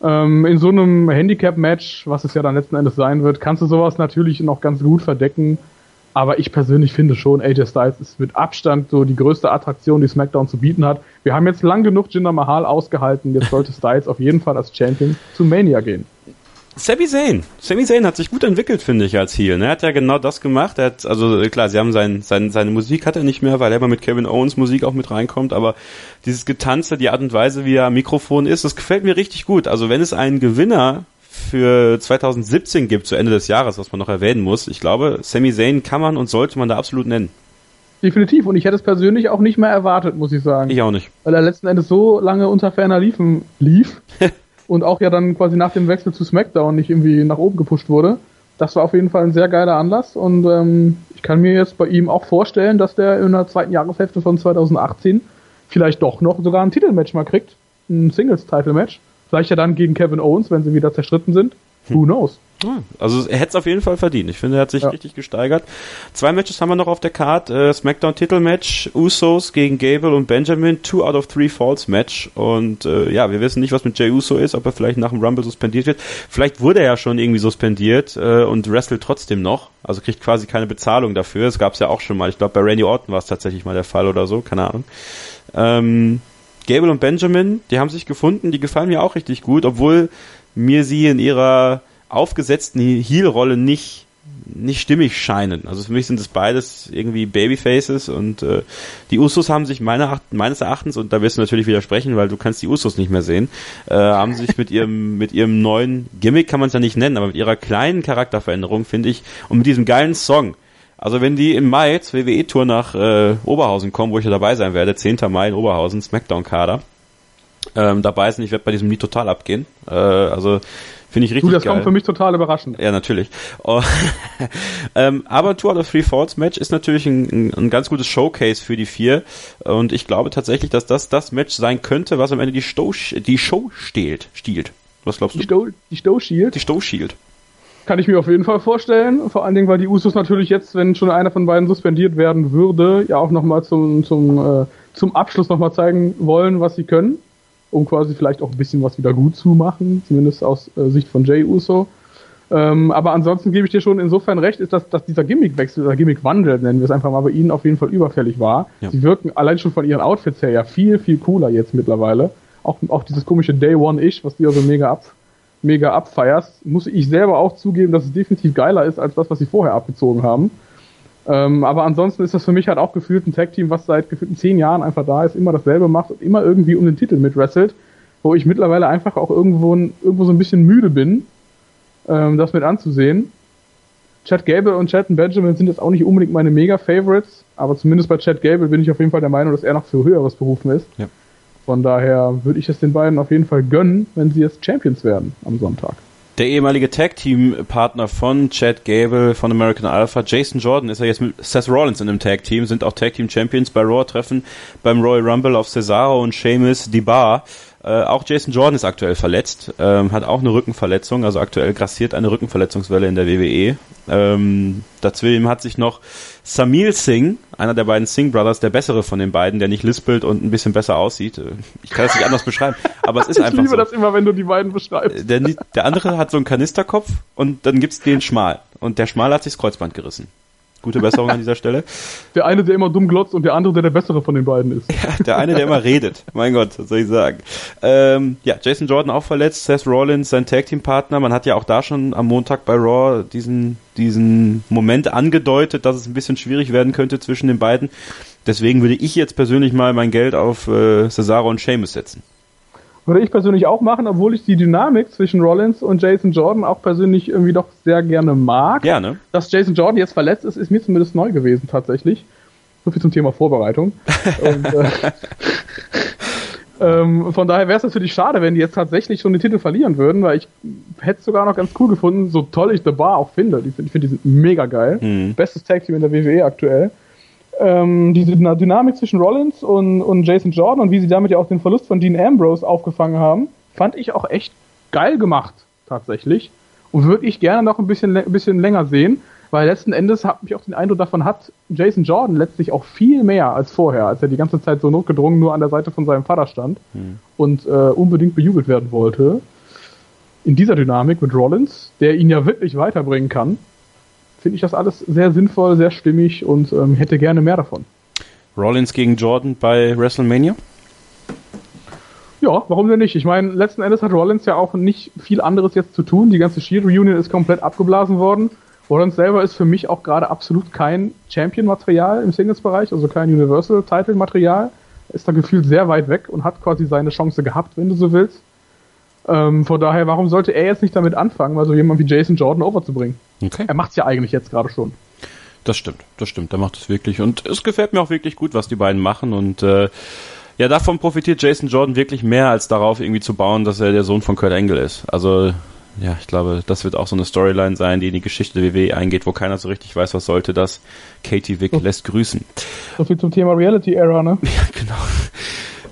Ähm, in so einem Handicap-Match, was es ja dann letzten Endes sein wird, kannst du sowas natürlich noch ganz gut verdecken. Aber ich persönlich finde schon, AJ Styles ist mit Abstand so die größte Attraktion, die SmackDown zu bieten hat. Wir haben jetzt lang genug Jinder Mahal ausgehalten. Jetzt sollte Styles auf jeden Fall als Champion zu Mania gehen. Sami Zayn. Sami Zayn hat sich gut entwickelt, finde ich, als Heel. Ne? Er hat ja genau das gemacht. Er hat, also klar, sie haben sein, sein, seine Musik hat er nicht mehr, weil er immer mit Kevin Owens Musik auch mit reinkommt, aber dieses Getanze, die Art und Weise, wie er am Mikrofon ist, das gefällt mir richtig gut. Also wenn es einen Gewinner für 2017 gibt, zu Ende des Jahres, was man noch erwähnen muss. Ich glaube, Sami Zayn kann man und sollte man da absolut nennen. Definitiv. Und ich hätte es persönlich auch nicht mehr erwartet, muss ich sagen. Ich auch nicht. Weil er letzten Endes so lange unter ferner Liefen lief und auch ja dann quasi nach dem Wechsel zu SmackDown nicht irgendwie nach oben gepusht wurde. Das war auf jeden Fall ein sehr geiler Anlass und ähm, ich kann mir jetzt bei ihm auch vorstellen, dass der in der zweiten Jahreshälfte von 2018 vielleicht doch noch sogar ein Titelmatch mal kriegt. Ein Singles-Title-Match. Vielleicht ja dann gegen Kevin Owens, wenn sie wieder zerstritten sind. Who hm. knows? Also er hätte es auf jeden Fall verdient. Ich finde, er hat sich ja. richtig gesteigert. Zwei Matches haben wir noch auf der Card. Äh, Smackdown Titelmatch, Usos gegen Gable und Benjamin, Two out of Three Falls Match. Und äh, ja, wir wissen nicht, was mit Jay Uso ist, ob er vielleicht nach dem Rumble suspendiert wird. Vielleicht wurde er ja schon irgendwie suspendiert äh, und wrestelt trotzdem noch. Also kriegt quasi keine Bezahlung dafür. Das gab es ja auch schon mal. Ich glaube, bei Randy Orton war es tatsächlich mal der Fall oder so. Keine Ahnung. Ähm, Gable und Benjamin, die haben sich gefunden, die gefallen mir auch richtig gut, obwohl mir sie in ihrer aufgesetzten Heel-Rolle nicht nicht stimmig scheinen. Also für mich sind es beides irgendwie Babyfaces und äh, die Usos haben sich meiner, meines Erachtens, und da wirst du natürlich widersprechen, weil du kannst die Usos nicht mehr sehen, äh, haben sich mit ihrem, mit ihrem neuen Gimmick, kann man es ja nicht nennen, aber mit ihrer kleinen Charakterveränderung, finde ich, und mit diesem geilen Song, also wenn die im Mai zur WWE-Tour nach äh, Oberhausen kommen, wo ich ja dabei sein werde, 10. Mai in Oberhausen, Smackdown-Kader, ähm, dabei sind, ich werde bei diesem Lied total abgehen. Äh, also Finde ich richtig du, das geil. kommt für mich total überraschend. Ja, natürlich. Oh, ähm, aber Two out of Three Falls Match ist natürlich ein, ein, ein, ganz gutes Showcase für die vier. Und ich glaube tatsächlich, dass das das Match sein könnte, was am Ende die, Sto die Show stehlt, stiehlt. Was glaubst du? Die Stow, die Stow Shield? Die Stow Shield. Kann ich mir auf jeden Fall vorstellen. Vor allen Dingen, weil die Usos natürlich jetzt, wenn schon einer von beiden suspendiert werden würde, ja auch nochmal zum, zum, äh, zum Abschluss nochmal zeigen wollen, was sie können um quasi vielleicht auch ein bisschen was wieder gut zu machen, zumindest aus äh, Sicht von Jay Uso. Ähm, aber ansonsten gebe ich dir schon insofern recht, ist, dass, dass dieser Gimmickwechsel oder Gimmickwandel, nennen wir es einfach mal, bei ihnen auf jeden Fall überfällig war. Ja. Sie wirken allein schon von ihren Outfits her ja viel, viel cooler jetzt mittlerweile. Auch, auch dieses komische Day One-Ish, was du ja so mega, ab, mega abfeierst, muss ich selber auch zugeben, dass es definitiv geiler ist als das, was sie vorher abgezogen haben. Ähm, aber ansonsten ist das für mich halt auch gefühlt ein Tag-Team, was seit gefühlten zehn Jahren einfach da ist, immer dasselbe macht und immer irgendwie um den Titel mitwrestelt, wo ich mittlerweile einfach auch irgendwo, irgendwo so ein bisschen müde bin, ähm, das mit anzusehen. Chad Gable und Chad Benjamin sind jetzt auch nicht unbedingt meine Mega-Favorites, aber zumindest bei Chad Gable bin ich auf jeden Fall der Meinung, dass er noch für Höheres berufen ist. Ja. Von daher würde ich es den beiden auf jeden Fall gönnen, wenn sie jetzt Champions werden am Sonntag. Der ehemalige Tag-Team-Partner von Chad Gable von American Alpha, Jason Jordan, ist ja jetzt mit Seth Rollins in einem Tag-Team, sind auch Tag-Team-Champions bei Raw, treffen beim Royal Rumble auf Cesaro und Sheamus Bar. Äh, auch Jason Jordan ist aktuell verletzt, ähm, hat auch eine Rückenverletzung, also aktuell grassiert eine Rückenverletzungswelle in der WWE. Ähm, dazwischen hat sich noch Samil Singh, einer der beiden Singh Brothers, der bessere von den beiden, der nicht lispelt und ein bisschen besser aussieht. Äh, ich kann das nicht anders beschreiben, aber es ist einfach so. Ich liebe so. das immer, wenn du die beiden beschreibst. Der, der andere hat so einen Kanisterkopf und dann gibt's den Schmal. Und der Schmal hat sich das Kreuzband gerissen. Gute Besserung an dieser Stelle. Der eine, der immer dumm glotzt und der andere, der der bessere von den beiden ist. Ja, der eine, der immer redet. Mein Gott, was soll ich sagen? Ähm, ja, Jason Jordan auch verletzt, Seth Rollins, sein Tag-Team-Partner. Man hat ja auch da schon am Montag bei Raw diesen, diesen Moment angedeutet, dass es ein bisschen schwierig werden könnte zwischen den beiden. Deswegen würde ich jetzt persönlich mal mein Geld auf äh, Cesaro und Sheamus setzen. Würde ich persönlich auch machen, obwohl ich die Dynamik zwischen Rollins und Jason Jordan auch persönlich irgendwie doch sehr gerne mag. Gerne. Dass Jason Jordan jetzt verletzt ist, ist mir zumindest neu gewesen tatsächlich. So viel zum Thema Vorbereitung. und, äh, ähm, von daher wäre es natürlich schade, wenn die jetzt tatsächlich schon den Titel verlieren würden, weil ich hätte es sogar noch ganz cool gefunden, so toll ich The Bar auch finde. Ich finde, find, die sind mega geil. Mhm. Bestes Tag Team in der WWE aktuell ähm, diese Dynamik zwischen Rollins und, und Jason Jordan und wie sie damit ja auch den Verlust von Dean Ambrose aufgefangen haben, fand ich auch echt geil gemacht, tatsächlich. Und würde ich gerne noch ein bisschen, ein bisschen länger sehen, weil letzten Endes habe ich auch den Eindruck davon hat Jason Jordan letztlich auch viel mehr als vorher, als er die ganze Zeit so notgedrungen nur an der Seite von seinem Vater stand hm. und äh, unbedingt bejubelt werden wollte. In dieser Dynamik mit Rollins, der ihn ja wirklich weiterbringen kann, finde ich das alles sehr sinnvoll, sehr stimmig und ähm, hätte gerne mehr davon. Rollins gegen Jordan bei WrestleMania? Ja, warum denn nicht? Ich meine, letzten Endes hat Rollins ja auch nicht viel anderes jetzt zu tun. Die ganze Shield Reunion ist komplett abgeblasen worden. Rollins selber ist für mich auch gerade absolut kein Champion-Material im Singles-Bereich, also kein Universal-Title-Material. Ist da gefühlt sehr weit weg und hat quasi seine Chance gehabt, wenn du so willst. Ähm, von daher, warum sollte er jetzt nicht damit anfangen, mal so jemand wie Jason Jordan overzubringen? Okay. Er macht es ja eigentlich jetzt gerade schon. Das stimmt, das stimmt. Er macht es wirklich. Und es gefällt mir auch wirklich gut, was die beiden machen. Und äh, ja, davon profitiert Jason Jordan wirklich mehr, als darauf irgendwie zu bauen, dass er der Sohn von Kurt Angle ist. Also ja, ich glaube, das wird auch so eine Storyline sein, die in die Geschichte der WWE eingeht, wo keiner so richtig weiß, was sollte das. Katie Wick lässt grüßen. So viel zum Thema Reality Era, ne? Ja, genau.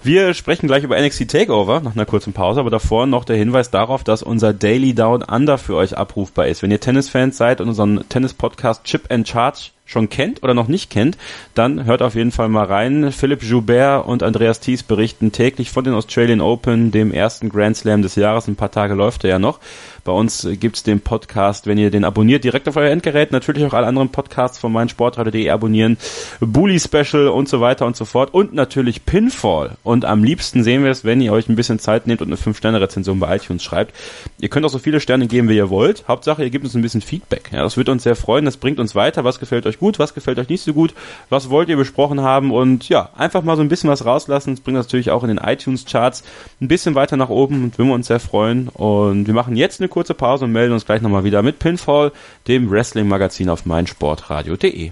Wir sprechen gleich über NXT Takeover nach einer kurzen Pause, aber davor noch der Hinweis darauf, dass unser Daily Down Under für euch abrufbar ist. Wenn ihr Tennisfans seid und unseren Tennis-Podcast Chip and Charge schon kennt oder noch nicht kennt, dann hört auf jeden Fall mal rein. Philipp Joubert und Andreas Thies berichten täglich von den Australian Open, dem ersten Grand Slam des Jahres. Ein paar Tage läuft er ja noch. Bei uns gibt's den Podcast, wenn ihr den abonniert, direkt auf euer Endgerät. Natürlich auch alle anderen Podcasts von meinsportradio.de abonnieren. Bully Special und so weiter und so fort. Und natürlich Pinfall. Und am liebsten sehen wir es, wenn ihr euch ein bisschen Zeit nehmt und eine 5-Sterne-Rezension bei iTunes schreibt. Ihr könnt auch so viele Sterne geben, wie ihr wollt. Hauptsache, ihr gebt uns ein bisschen Feedback. Ja, das wird uns sehr freuen. Das bringt uns weiter. Was gefällt euch gut? Was gefällt euch nicht so gut? Was wollt ihr besprochen haben? Und ja, einfach mal so ein bisschen was rauslassen. Das bringt uns natürlich auch in den iTunes-Charts ein bisschen weiter nach oben und würden wir uns sehr freuen. Und wir machen jetzt eine kurze Pause und melden uns gleich nochmal wieder mit Pinfall, dem Wrestling-Magazin auf meinsportradio.de.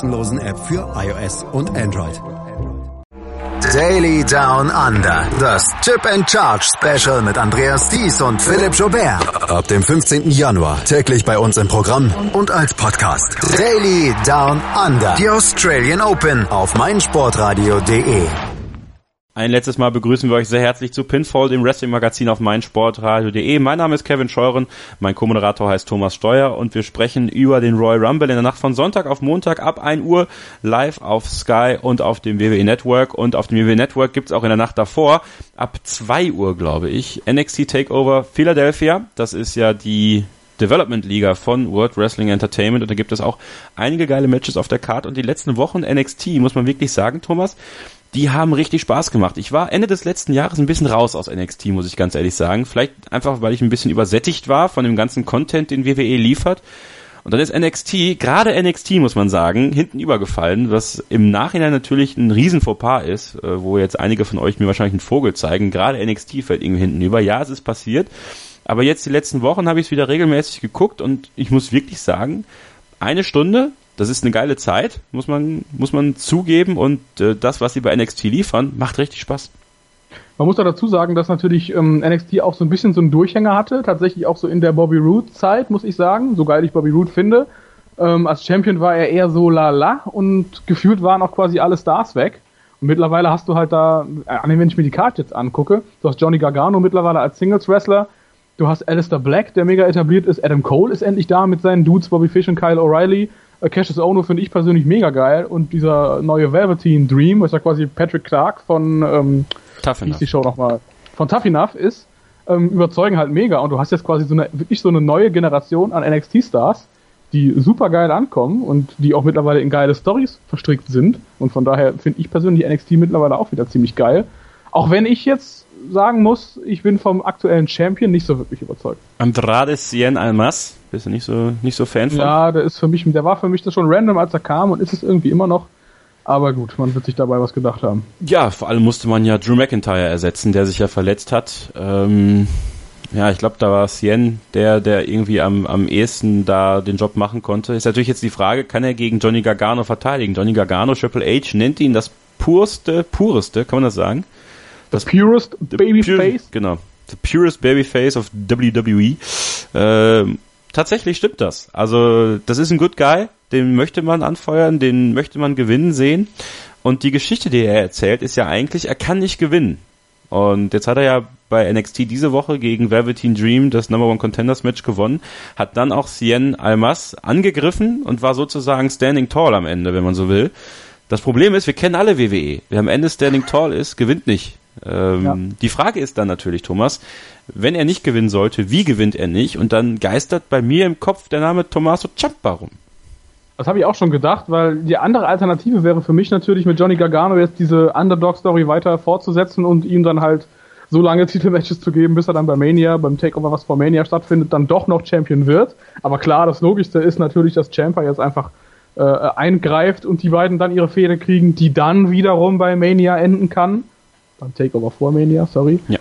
App für iOS und Android. Daily Down Under. Das Chip and Charge Special mit Andreas Thies und Philipp Jobert. Ab dem 15. Januar täglich bei uns im Programm und als Podcast. Daily Down Under. Die Australian Open auf meinsportradio.de. Ein letztes Mal begrüßen wir euch sehr herzlich zu Pinfall, dem Wrestling-Magazin auf meinsportradio.de. Mein Name ist Kevin Scheuren, mein Co-Moderator heißt Thomas Steuer und wir sprechen über den Royal Rumble in der Nacht von Sonntag auf Montag ab 1 Uhr live auf Sky und auf dem WWE Network. Und auf dem WWE Network gibt's auch in der Nacht davor, ab 2 Uhr glaube ich, NXT Takeover Philadelphia. Das ist ja die Development Liga von World Wrestling Entertainment und da gibt es auch einige geile Matches auf der Karte und die letzten Wochen NXT, muss man wirklich sagen, Thomas, die haben richtig Spaß gemacht. Ich war Ende des letzten Jahres ein bisschen raus aus NXT, muss ich ganz ehrlich sagen. Vielleicht einfach, weil ich ein bisschen übersättigt war von dem ganzen Content, den WWE liefert. Und dann ist NXT, gerade NXT muss man sagen, hinten übergefallen, was im Nachhinein natürlich ein riesen Fauxpas ist, äh, wo jetzt einige von euch mir wahrscheinlich einen Vogel zeigen. Gerade NXT fällt irgendwie hinten über. Ja, es ist passiert. Aber jetzt die letzten Wochen habe ich es wieder regelmäßig geguckt und ich muss wirklich sagen, eine Stunde das ist eine geile Zeit, muss man, muss man zugeben. Und äh, das, was sie bei NXT liefern, macht richtig Spaß. Man muss da dazu sagen, dass natürlich ähm, NXT auch so ein bisschen so einen Durchhänger hatte. Tatsächlich auch so in der Bobby Roode-Zeit, muss ich sagen. So geil ich Bobby Roode finde. Ähm, als Champion war er eher so lala und gefühlt waren auch quasi alle Stars weg. Und mittlerweile hast du halt da, äh, wenn ich mir die Karte jetzt angucke, du hast Johnny Gargano mittlerweile als Singles-Wrestler, du hast Alistair Black, der mega etabliert ist, Adam Cole ist endlich da mit seinen Dudes, Bobby Fish und Kyle O'Reilly. Äh, Cassius Ono finde ich persönlich mega geil und dieser neue Velveteen Dream, was ja quasi Patrick Clark von ähm, Tough Enough. die Show nochmal von Tough Enough ist, ähm, überzeugen halt mega und du hast jetzt quasi so eine wirklich so eine neue Generation an NXT Stars, die super geil ankommen und die auch mittlerweile in geile Stories verstrickt sind und von daher finde ich persönlich NXT mittlerweile auch wieder ziemlich geil. Auch wenn ich jetzt sagen muss, ich bin vom aktuellen Champion nicht so wirklich überzeugt. Andrade Cien Almas, bist du nicht so, nicht so Fan von? Ja, der ist für mich, der war für mich das schon random, als er kam und ist es irgendwie immer noch. Aber gut, man wird sich dabei was gedacht haben. Ja, vor allem musste man ja Drew McIntyre ersetzen, der sich ja verletzt hat. Ähm, ja, ich glaube, da war Cien der, der irgendwie am, am ehesten da den Job machen konnte. Ist natürlich jetzt die Frage, kann er gegen Johnny Gargano verteidigen? Johnny Gargano, Triple H nennt ihn das purste, pureste, kann man das sagen? Das purest Babyface? Genau. The purest Babyface of WWE. Ähm, tatsächlich stimmt das. Also, das ist ein Good Guy, den möchte man anfeuern, den möchte man gewinnen sehen. Und die Geschichte, die er erzählt, ist ja eigentlich, er kann nicht gewinnen. Und jetzt hat er ja bei NXT diese Woche gegen Velveteen Dream das Number One Contenders Match gewonnen, hat dann auch Cien Almas angegriffen und war sozusagen standing tall am Ende, wenn man so will. Das Problem ist, wir kennen alle WWE. Wer am Ende standing tall ist, gewinnt nicht. Ähm, ja. Die Frage ist dann natürlich, Thomas, wenn er nicht gewinnen sollte, wie gewinnt er nicht? Und dann geistert bei mir im Kopf der Name Tommaso Ciampa rum. Das habe ich auch schon gedacht, weil die andere Alternative wäre für mich natürlich mit Johnny Gargano jetzt diese Underdog-Story weiter fortzusetzen und ihm dann halt so lange Titelmatches zu geben, bis er dann bei Mania, beim Takeover, was vor Mania stattfindet, dann doch noch Champion wird. Aber klar, das Logischste ist natürlich, dass Champa jetzt einfach äh, eingreift und die beiden dann ihre Fehde kriegen, die dann wiederum bei Mania enden kann beim Takeover vor Mania, sorry. Ja.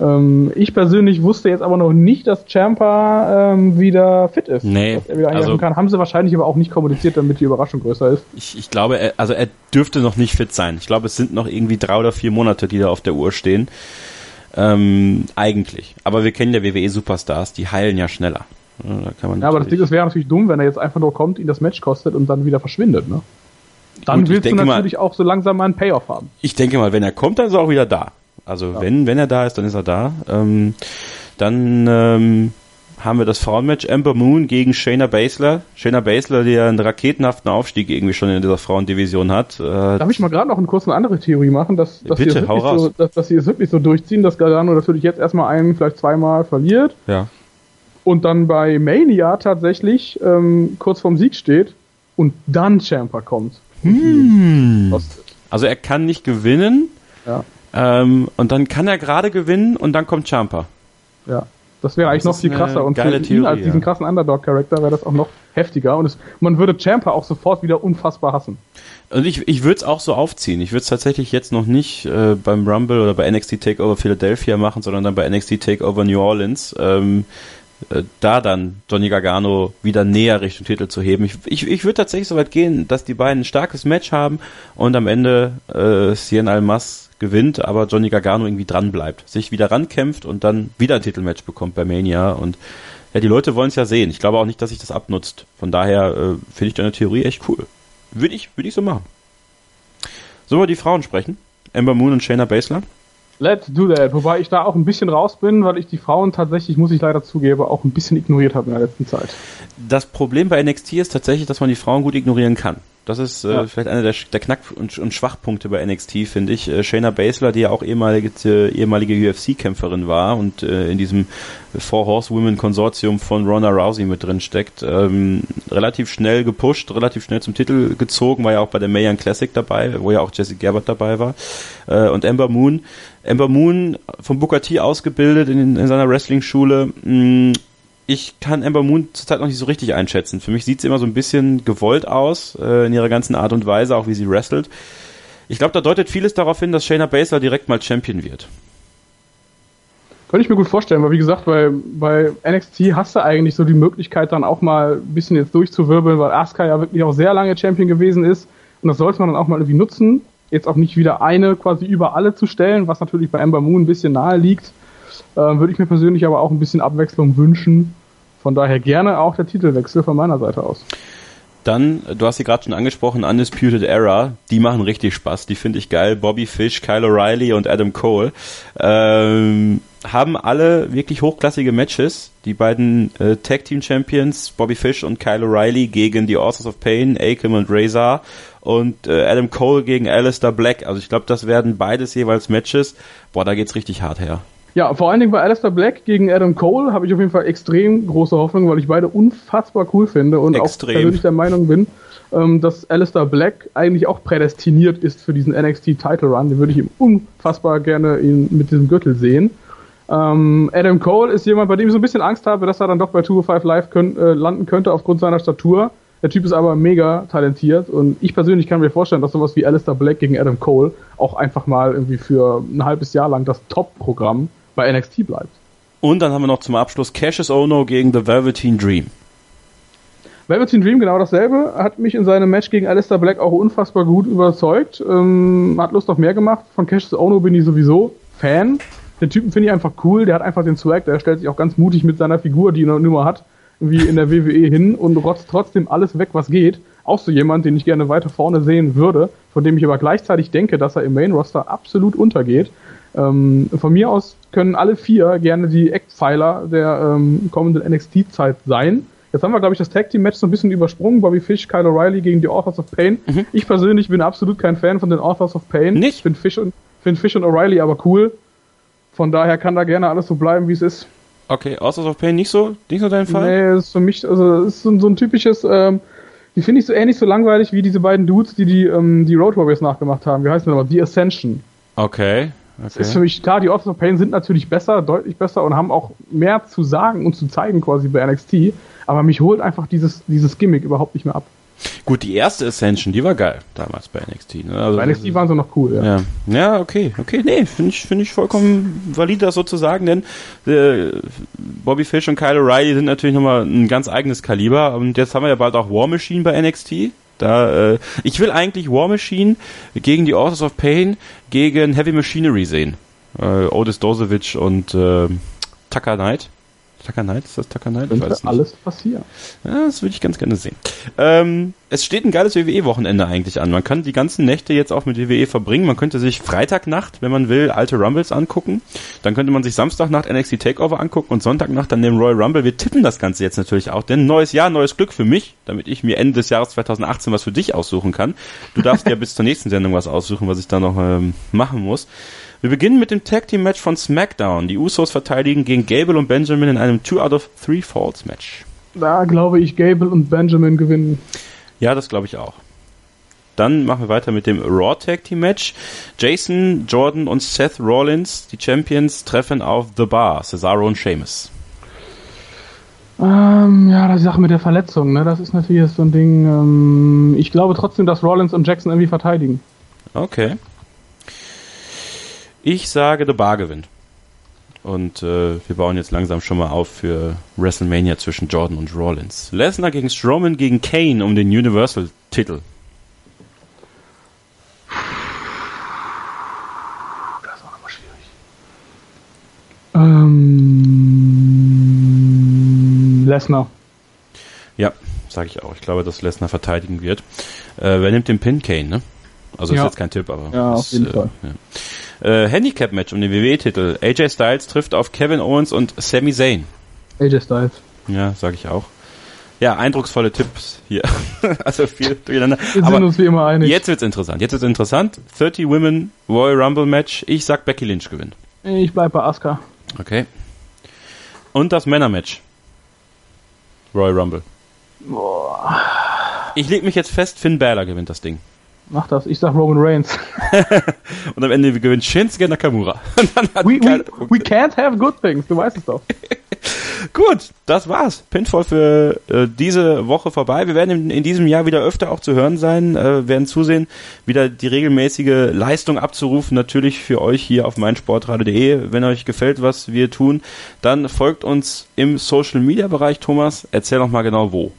Ähm, ich persönlich wusste jetzt aber noch nicht, dass Champa ähm, wieder fit ist. Nee. Dass er wieder also, kann. Haben sie wahrscheinlich aber auch nicht kommuniziert, damit die Überraschung größer ist. Ich, ich glaube, er, also er dürfte noch nicht fit sein. Ich glaube, es sind noch irgendwie drei oder vier Monate, die da auf der Uhr stehen. Ähm, eigentlich. Aber wir kennen ja WWE Superstars, die heilen ja schneller. Ja, ja aber das Ding ist, wäre natürlich dumm, wenn er jetzt einfach nur kommt, ihn das Match kostet und dann wieder verschwindet, ne? Dann Gut, willst du natürlich mal, auch so langsam mal einen Payoff haben. Ich denke mal, wenn er kommt, dann ist er auch wieder da. Also ja. wenn, wenn er da ist, dann ist er da. Ähm, dann ähm, haben wir das Frauenmatch Amber Moon gegen Shayna Baszler. Shayna Baszler, die ja einen raketenhaften Aufstieg irgendwie schon in dieser Frauendivision hat. Äh, Darf ich mal gerade noch eine kurze andere Theorie machen, dass, dass, Bitte, sie es wirklich so, dass, dass sie es wirklich so durchziehen, dass Gargano natürlich jetzt erstmal einen, vielleicht zweimal verliert. Ja. Und dann bei Mania tatsächlich ähm, kurz vorm Sieg steht und dann Champa kommt. Hm. Also er kann nicht gewinnen. Ja. Ähm, und dann kann er gerade gewinnen und dann kommt Champa. Ja. Das wäre eigentlich das noch viel krasser. Und für Theorie, ihn als diesen krassen Underdog-Charakter wäre das auch noch heftiger. Und es, man würde Champa auch sofort wieder unfassbar hassen. Und ich, ich würde es auch so aufziehen. Ich würde es tatsächlich jetzt noch nicht äh, beim Rumble oder bei NXT Takeover Philadelphia machen, sondern dann bei NXT Takeover New Orleans. Ähm, äh, da dann Johnny Gargano wieder näher Richtung Titel zu heben. Ich, ich, ich würde tatsächlich so weit gehen, dass die beiden ein starkes Match haben und am Ende äh, Cien Almas gewinnt, aber Johnny Gargano irgendwie dran bleibt, sich wieder rankämpft und dann wieder ein Titelmatch bekommt bei Mania und ja, die Leute wollen es ja sehen. Ich glaube auch nicht, dass sich das abnutzt. Von daher äh, finde ich deine Theorie echt cool. Würde ich, würde ich so machen. Sollen wir die Frauen sprechen? Ember Moon und Shayna Baszler? Let's do that. Wobei ich da auch ein bisschen raus bin, weil ich die Frauen tatsächlich, muss ich leider zugeben, auch ein bisschen ignoriert habe in der letzten Zeit. Das Problem bei NXT ist tatsächlich, dass man die Frauen gut ignorieren kann. Das ist äh, ja. vielleicht einer der, der Knack- und, und, Schwachpunkte bei NXT, finde ich. Äh, Shayna Baszler, die ja auch ehemalige, äh, ehemalige UFC-Kämpferin war und äh, in diesem Four Horsewomen-Konsortium von Ronda Rousey mit drin steckt, ähm, relativ schnell gepusht, relativ schnell zum Titel gezogen, war ja auch bei der Mayan Classic dabei, wo ja auch Jesse Gabbard dabei war. Äh, und Ember Moon, Ember Moon vom Booker T ausgebildet in, in seiner Wrestling-Schule, mm, ich kann Ember Moon zurzeit noch nicht so richtig einschätzen. Für mich sieht sie immer so ein bisschen gewollt aus, äh, in ihrer ganzen Art und Weise, auch wie sie wrestelt. Ich glaube, da deutet vieles darauf hin, dass Shayna Baszler direkt mal Champion wird. Könnte ich mir gut vorstellen, weil wie gesagt, bei, bei NXT hast du eigentlich so die Möglichkeit, dann auch mal ein bisschen jetzt durchzuwirbeln, weil Asuka ja wirklich auch sehr lange Champion gewesen ist. Und das sollte man dann auch mal irgendwie nutzen. Jetzt auch nicht wieder eine quasi über alle zu stellen, was natürlich bei Ember Moon ein bisschen nahe liegt. Ähm, Würde ich mir persönlich aber auch ein bisschen Abwechslung wünschen. Von daher gerne auch der Titelwechsel von meiner Seite aus. Dann, du hast sie gerade schon angesprochen, Undisputed Era, die machen richtig Spaß, die finde ich geil. Bobby Fish, Kyle O'Reilly und Adam Cole ähm, haben alle wirklich hochklassige Matches. Die beiden äh, Tag Team Champions, Bobby Fish und Kyle O'Reilly gegen die Authors of Pain, Akam und Razor und äh, Adam Cole gegen Alistair Black. Also ich glaube, das werden beides jeweils Matches. Boah, da geht's richtig hart her. Ja, vor allen Dingen bei Alistair Black gegen Adam Cole habe ich auf jeden Fall extrem große Hoffnung, weil ich beide unfassbar cool finde und extrem. auch persönlich der Meinung bin, ähm, dass Alistair Black eigentlich auch prädestiniert ist für diesen NXT Title Run. Den würde ich ihm unfassbar gerne ihn mit diesem Gürtel sehen. Ähm, Adam Cole ist jemand, bei dem ich so ein bisschen Angst habe, dass er dann doch bei 205 Live können, äh, landen könnte aufgrund seiner Statur. Der Typ ist aber mega talentiert und ich persönlich kann mir vorstellen, dass sowas wie Alistair Black gegen Adam Cole auch einfach mal irgendwie für ein halbes Jahr lang das Top-Programm bei NXT bleibt. Und dann haben wir noch zum Abschluss Cassius Ono gegen The Velveteen Dream. Velveteen Dream genau dasselbe, hat mich in seinem Match gegen Alistair Black auch unfassbar gut überzeugt, ähm, hat Lust auf mehr gemacht. Von Cassius Ono bin ich sowieso Fan. Den Typen finde ich einfach cool, der hat einfach den Swag, der stellt sich auch ganz mutig mit seiner Figur, die er nur hat, wie in der WWE hin und rotzt trotzdem alles weg, was geht. Auch so jemand, den ich gerne weiter vorne sehen würde, von dem ich aber gleichzeitig denke, dass er im Main Roster absolut untergeht. Ähm, von mir aus können alle vier gerne die Eckpfeiler der ähm, kommenden NXT-Zeit sein. Jetzt haben wir, glaube ich, das Tag Team Match so ein bisschen übersprungen. Bobby Fish, Kyle O'Reilly gegen die Authors of Pain. Mhm. Ich persönlich bin absolut kein Fan von den Authors of Pain. Nicht? Finde Fish und, find Fish und O'Reilly aber cool. Von daher kann da gerne alles so bleiben, wie es ist. Okay, Authors of Pain nicht so, nicht so dein Fall? Nee, ist für mich, also ist so, so ein typisches, ähm, die finde ich so ähnlich so langweilig wie diese beiden Dudes, die die, ähm, die Road Warriors nachgemacht haben. Wie heißen die nochmal? The Ascension. Okay. Okay. ist für mich klar, die Authors of Pain sind natürlich besser, deutlich besser und haben auch mehr zu sagen und zu zeigen quasi bei NXT, aber mich holt einfach dieses, dieses Gimmick überhaupt nicht mehr ab. Gut, die erste Ascension, die war geil damals bei NXT. Ne? Also bei NXT waren sie noch cool, ja. Ja, ja okay, okay, nee, finde ich, finde ich vollkommen valid, das sozusagen, denn äh, Bobby Fish und Kyle O'Reilly sind natürlich nochmal ein ganz eigenes Kaliber und jetzt haben wir ja bald auch War Machine bei NXT. Da, äh, ich will eigentlich War Machine gegen die Authors of Pain gegen Heavy Machinery sehen. Äh, Otis Dosevich und äh, Tucker Knight. Tucker Knight, ist das Tucker Knight? Könnte ich alles passieren. Ja, das würde ich ganz gerne sehen. Ähm, es steht ein geiles WWE-Wochenende eigentlich an. Man kann die ganzen Nächte jetzt auch mit WWE verbringen. Man könnte sich Freitagnacht, wenn man will, alte Rumbles angucken. Dann könnte man sich Samstagnacht NXT Takeover angucken und Sonntagnacht dann den Royal Rumble. Wir tippen das Ganze jetzt natürlich auch, denn neues Jahr, neues Glück für mich, damit ich mir Ende des Jahres 2018 was für dich aussuchen kann. Du darfst ja bis zur nächsten Sendung was aussuchen, was ich da noch ähm, machen muss. Wir beginnen mit dem Tag Team Match von SmackDown. Die Usos verteidigen gegen Gable und Benjamin in einem 2 out of 3 Falls Match. Da glaube ich, Gable und Benjamin gewinnen. Ja, das glaube ich auch. Dann machen wir weiter mit dem Raw Tag Team Match. Jason, Jordan und Seth Rollins, die Champions, treffen auf The Bar, Cesaro und Sheamus. Ähm, ja, die Sache mit der Verletzung, ne? Das ist natürlich so ein Ding. Ähm, ich glaube trotzdem, dass Rollins und Jackson irgendwie verteidigen. Okay. Ich sage, The Bar gewinnt. Und äh, wir bauen jetzt langsam schon mal auf für WrestleMania zwischen Jordan und Rollins. Lesnar gegen Strowman gegen Kane um den Universal-Titel. Das ist auch nochmal schwierig. Ähm, Lesnar. Ja, sage ich auch. Ich glaube, dass Lesnar verteidigen wird. Äh, wer nimmt den Pin? Kane, ne? Also Ja. ist jetzt kein Tipp, aber. Ja, ist, auf jeden äh, Fall. Ja. Äh, Handicap-Match um den WWE-Titel. AJ Styles trifft auf Kevin Owens und Sami Zayn. AJ Styles. Ja, sage ich auch. Ja, eindrucksvolle Tipps hier. also viel durcheinander. Wir sind Aber uns wie immer einig. jetzt wird's interessant. Jetzt wird's interessant. 30 Women Royal Rumble Match. Ich sag Becky Lynch gewinnt. Ich bleib bei Asuka. Okay. Und das Männermatch. Royal Rumble. Ich leg mich jetzt fest, Finn Balor gewinnt das Ding. Mach das. Ich sag Roman Reigns. Und am Ende gewinnt Shinsuke Nakamura. We, we, we can't have good things. Du weißt es doch. Gut, das war's. Pinfall für äh, diese Woche vorbei. Wir werden in, in diesem Jahr wieder öfter auch zu hören sein, äh, werden zusehen, wieder die regelmäßige Leistung abzurufen, natürlich für euch hier auf meinsportradio.de. Wenn euch gefällt, was wir tun, dann folgt uns im Social Media Bereich. Thomas, erzähl noch mal genau wo.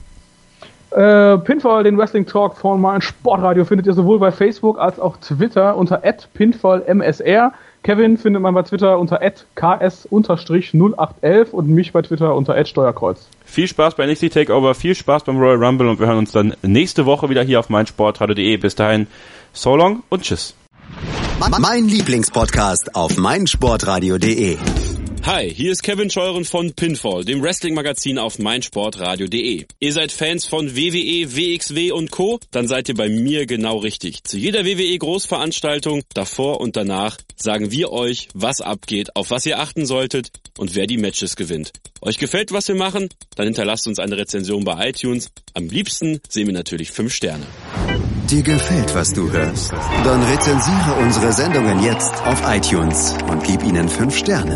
Äh, Pinfall, den Wrestling Talk von mein Sportradio, findet ihr sowohl bei Facebook als auch Twitter unter @pinfallmsr. Kevin findet man bei Twitter unter @ks_0811 und mich bei Twitter unter @steuerkreuz. Viel Spaß bei NXT Takeover, viel Spaß beim Royal Rumble und wir hören uns dann nächste Woche wieder hier auf meinsportradio.de. Bis dahin, so long und tschüss. Mein Lieblingspodcast auf meinsportradio.de. Hi, hier ist Kevin Scheuren von Pinfall, dem Wrestling-Magazin auf meinsportradio.de. Ihr seid Fans von WWE, WXW und Co? Dann seid ihr bei mir genau richtig. Zu jeder WWE-Großveranstaltung, davor und danach, sagen wir euch, was abgeht, auf was ihr achten solltet und wer die Matches gewinnt. Euch gefällt, was wir machen? Dann hinterlasst uns eine Rezension bei iTunes. Am liebsten sehen wir natürlich 5 Sterne. Dir gefällt, was du hörst? Dann rezensiere unsere Sendungen jetzt auf iTunes und gib ihnen 5 Sterne.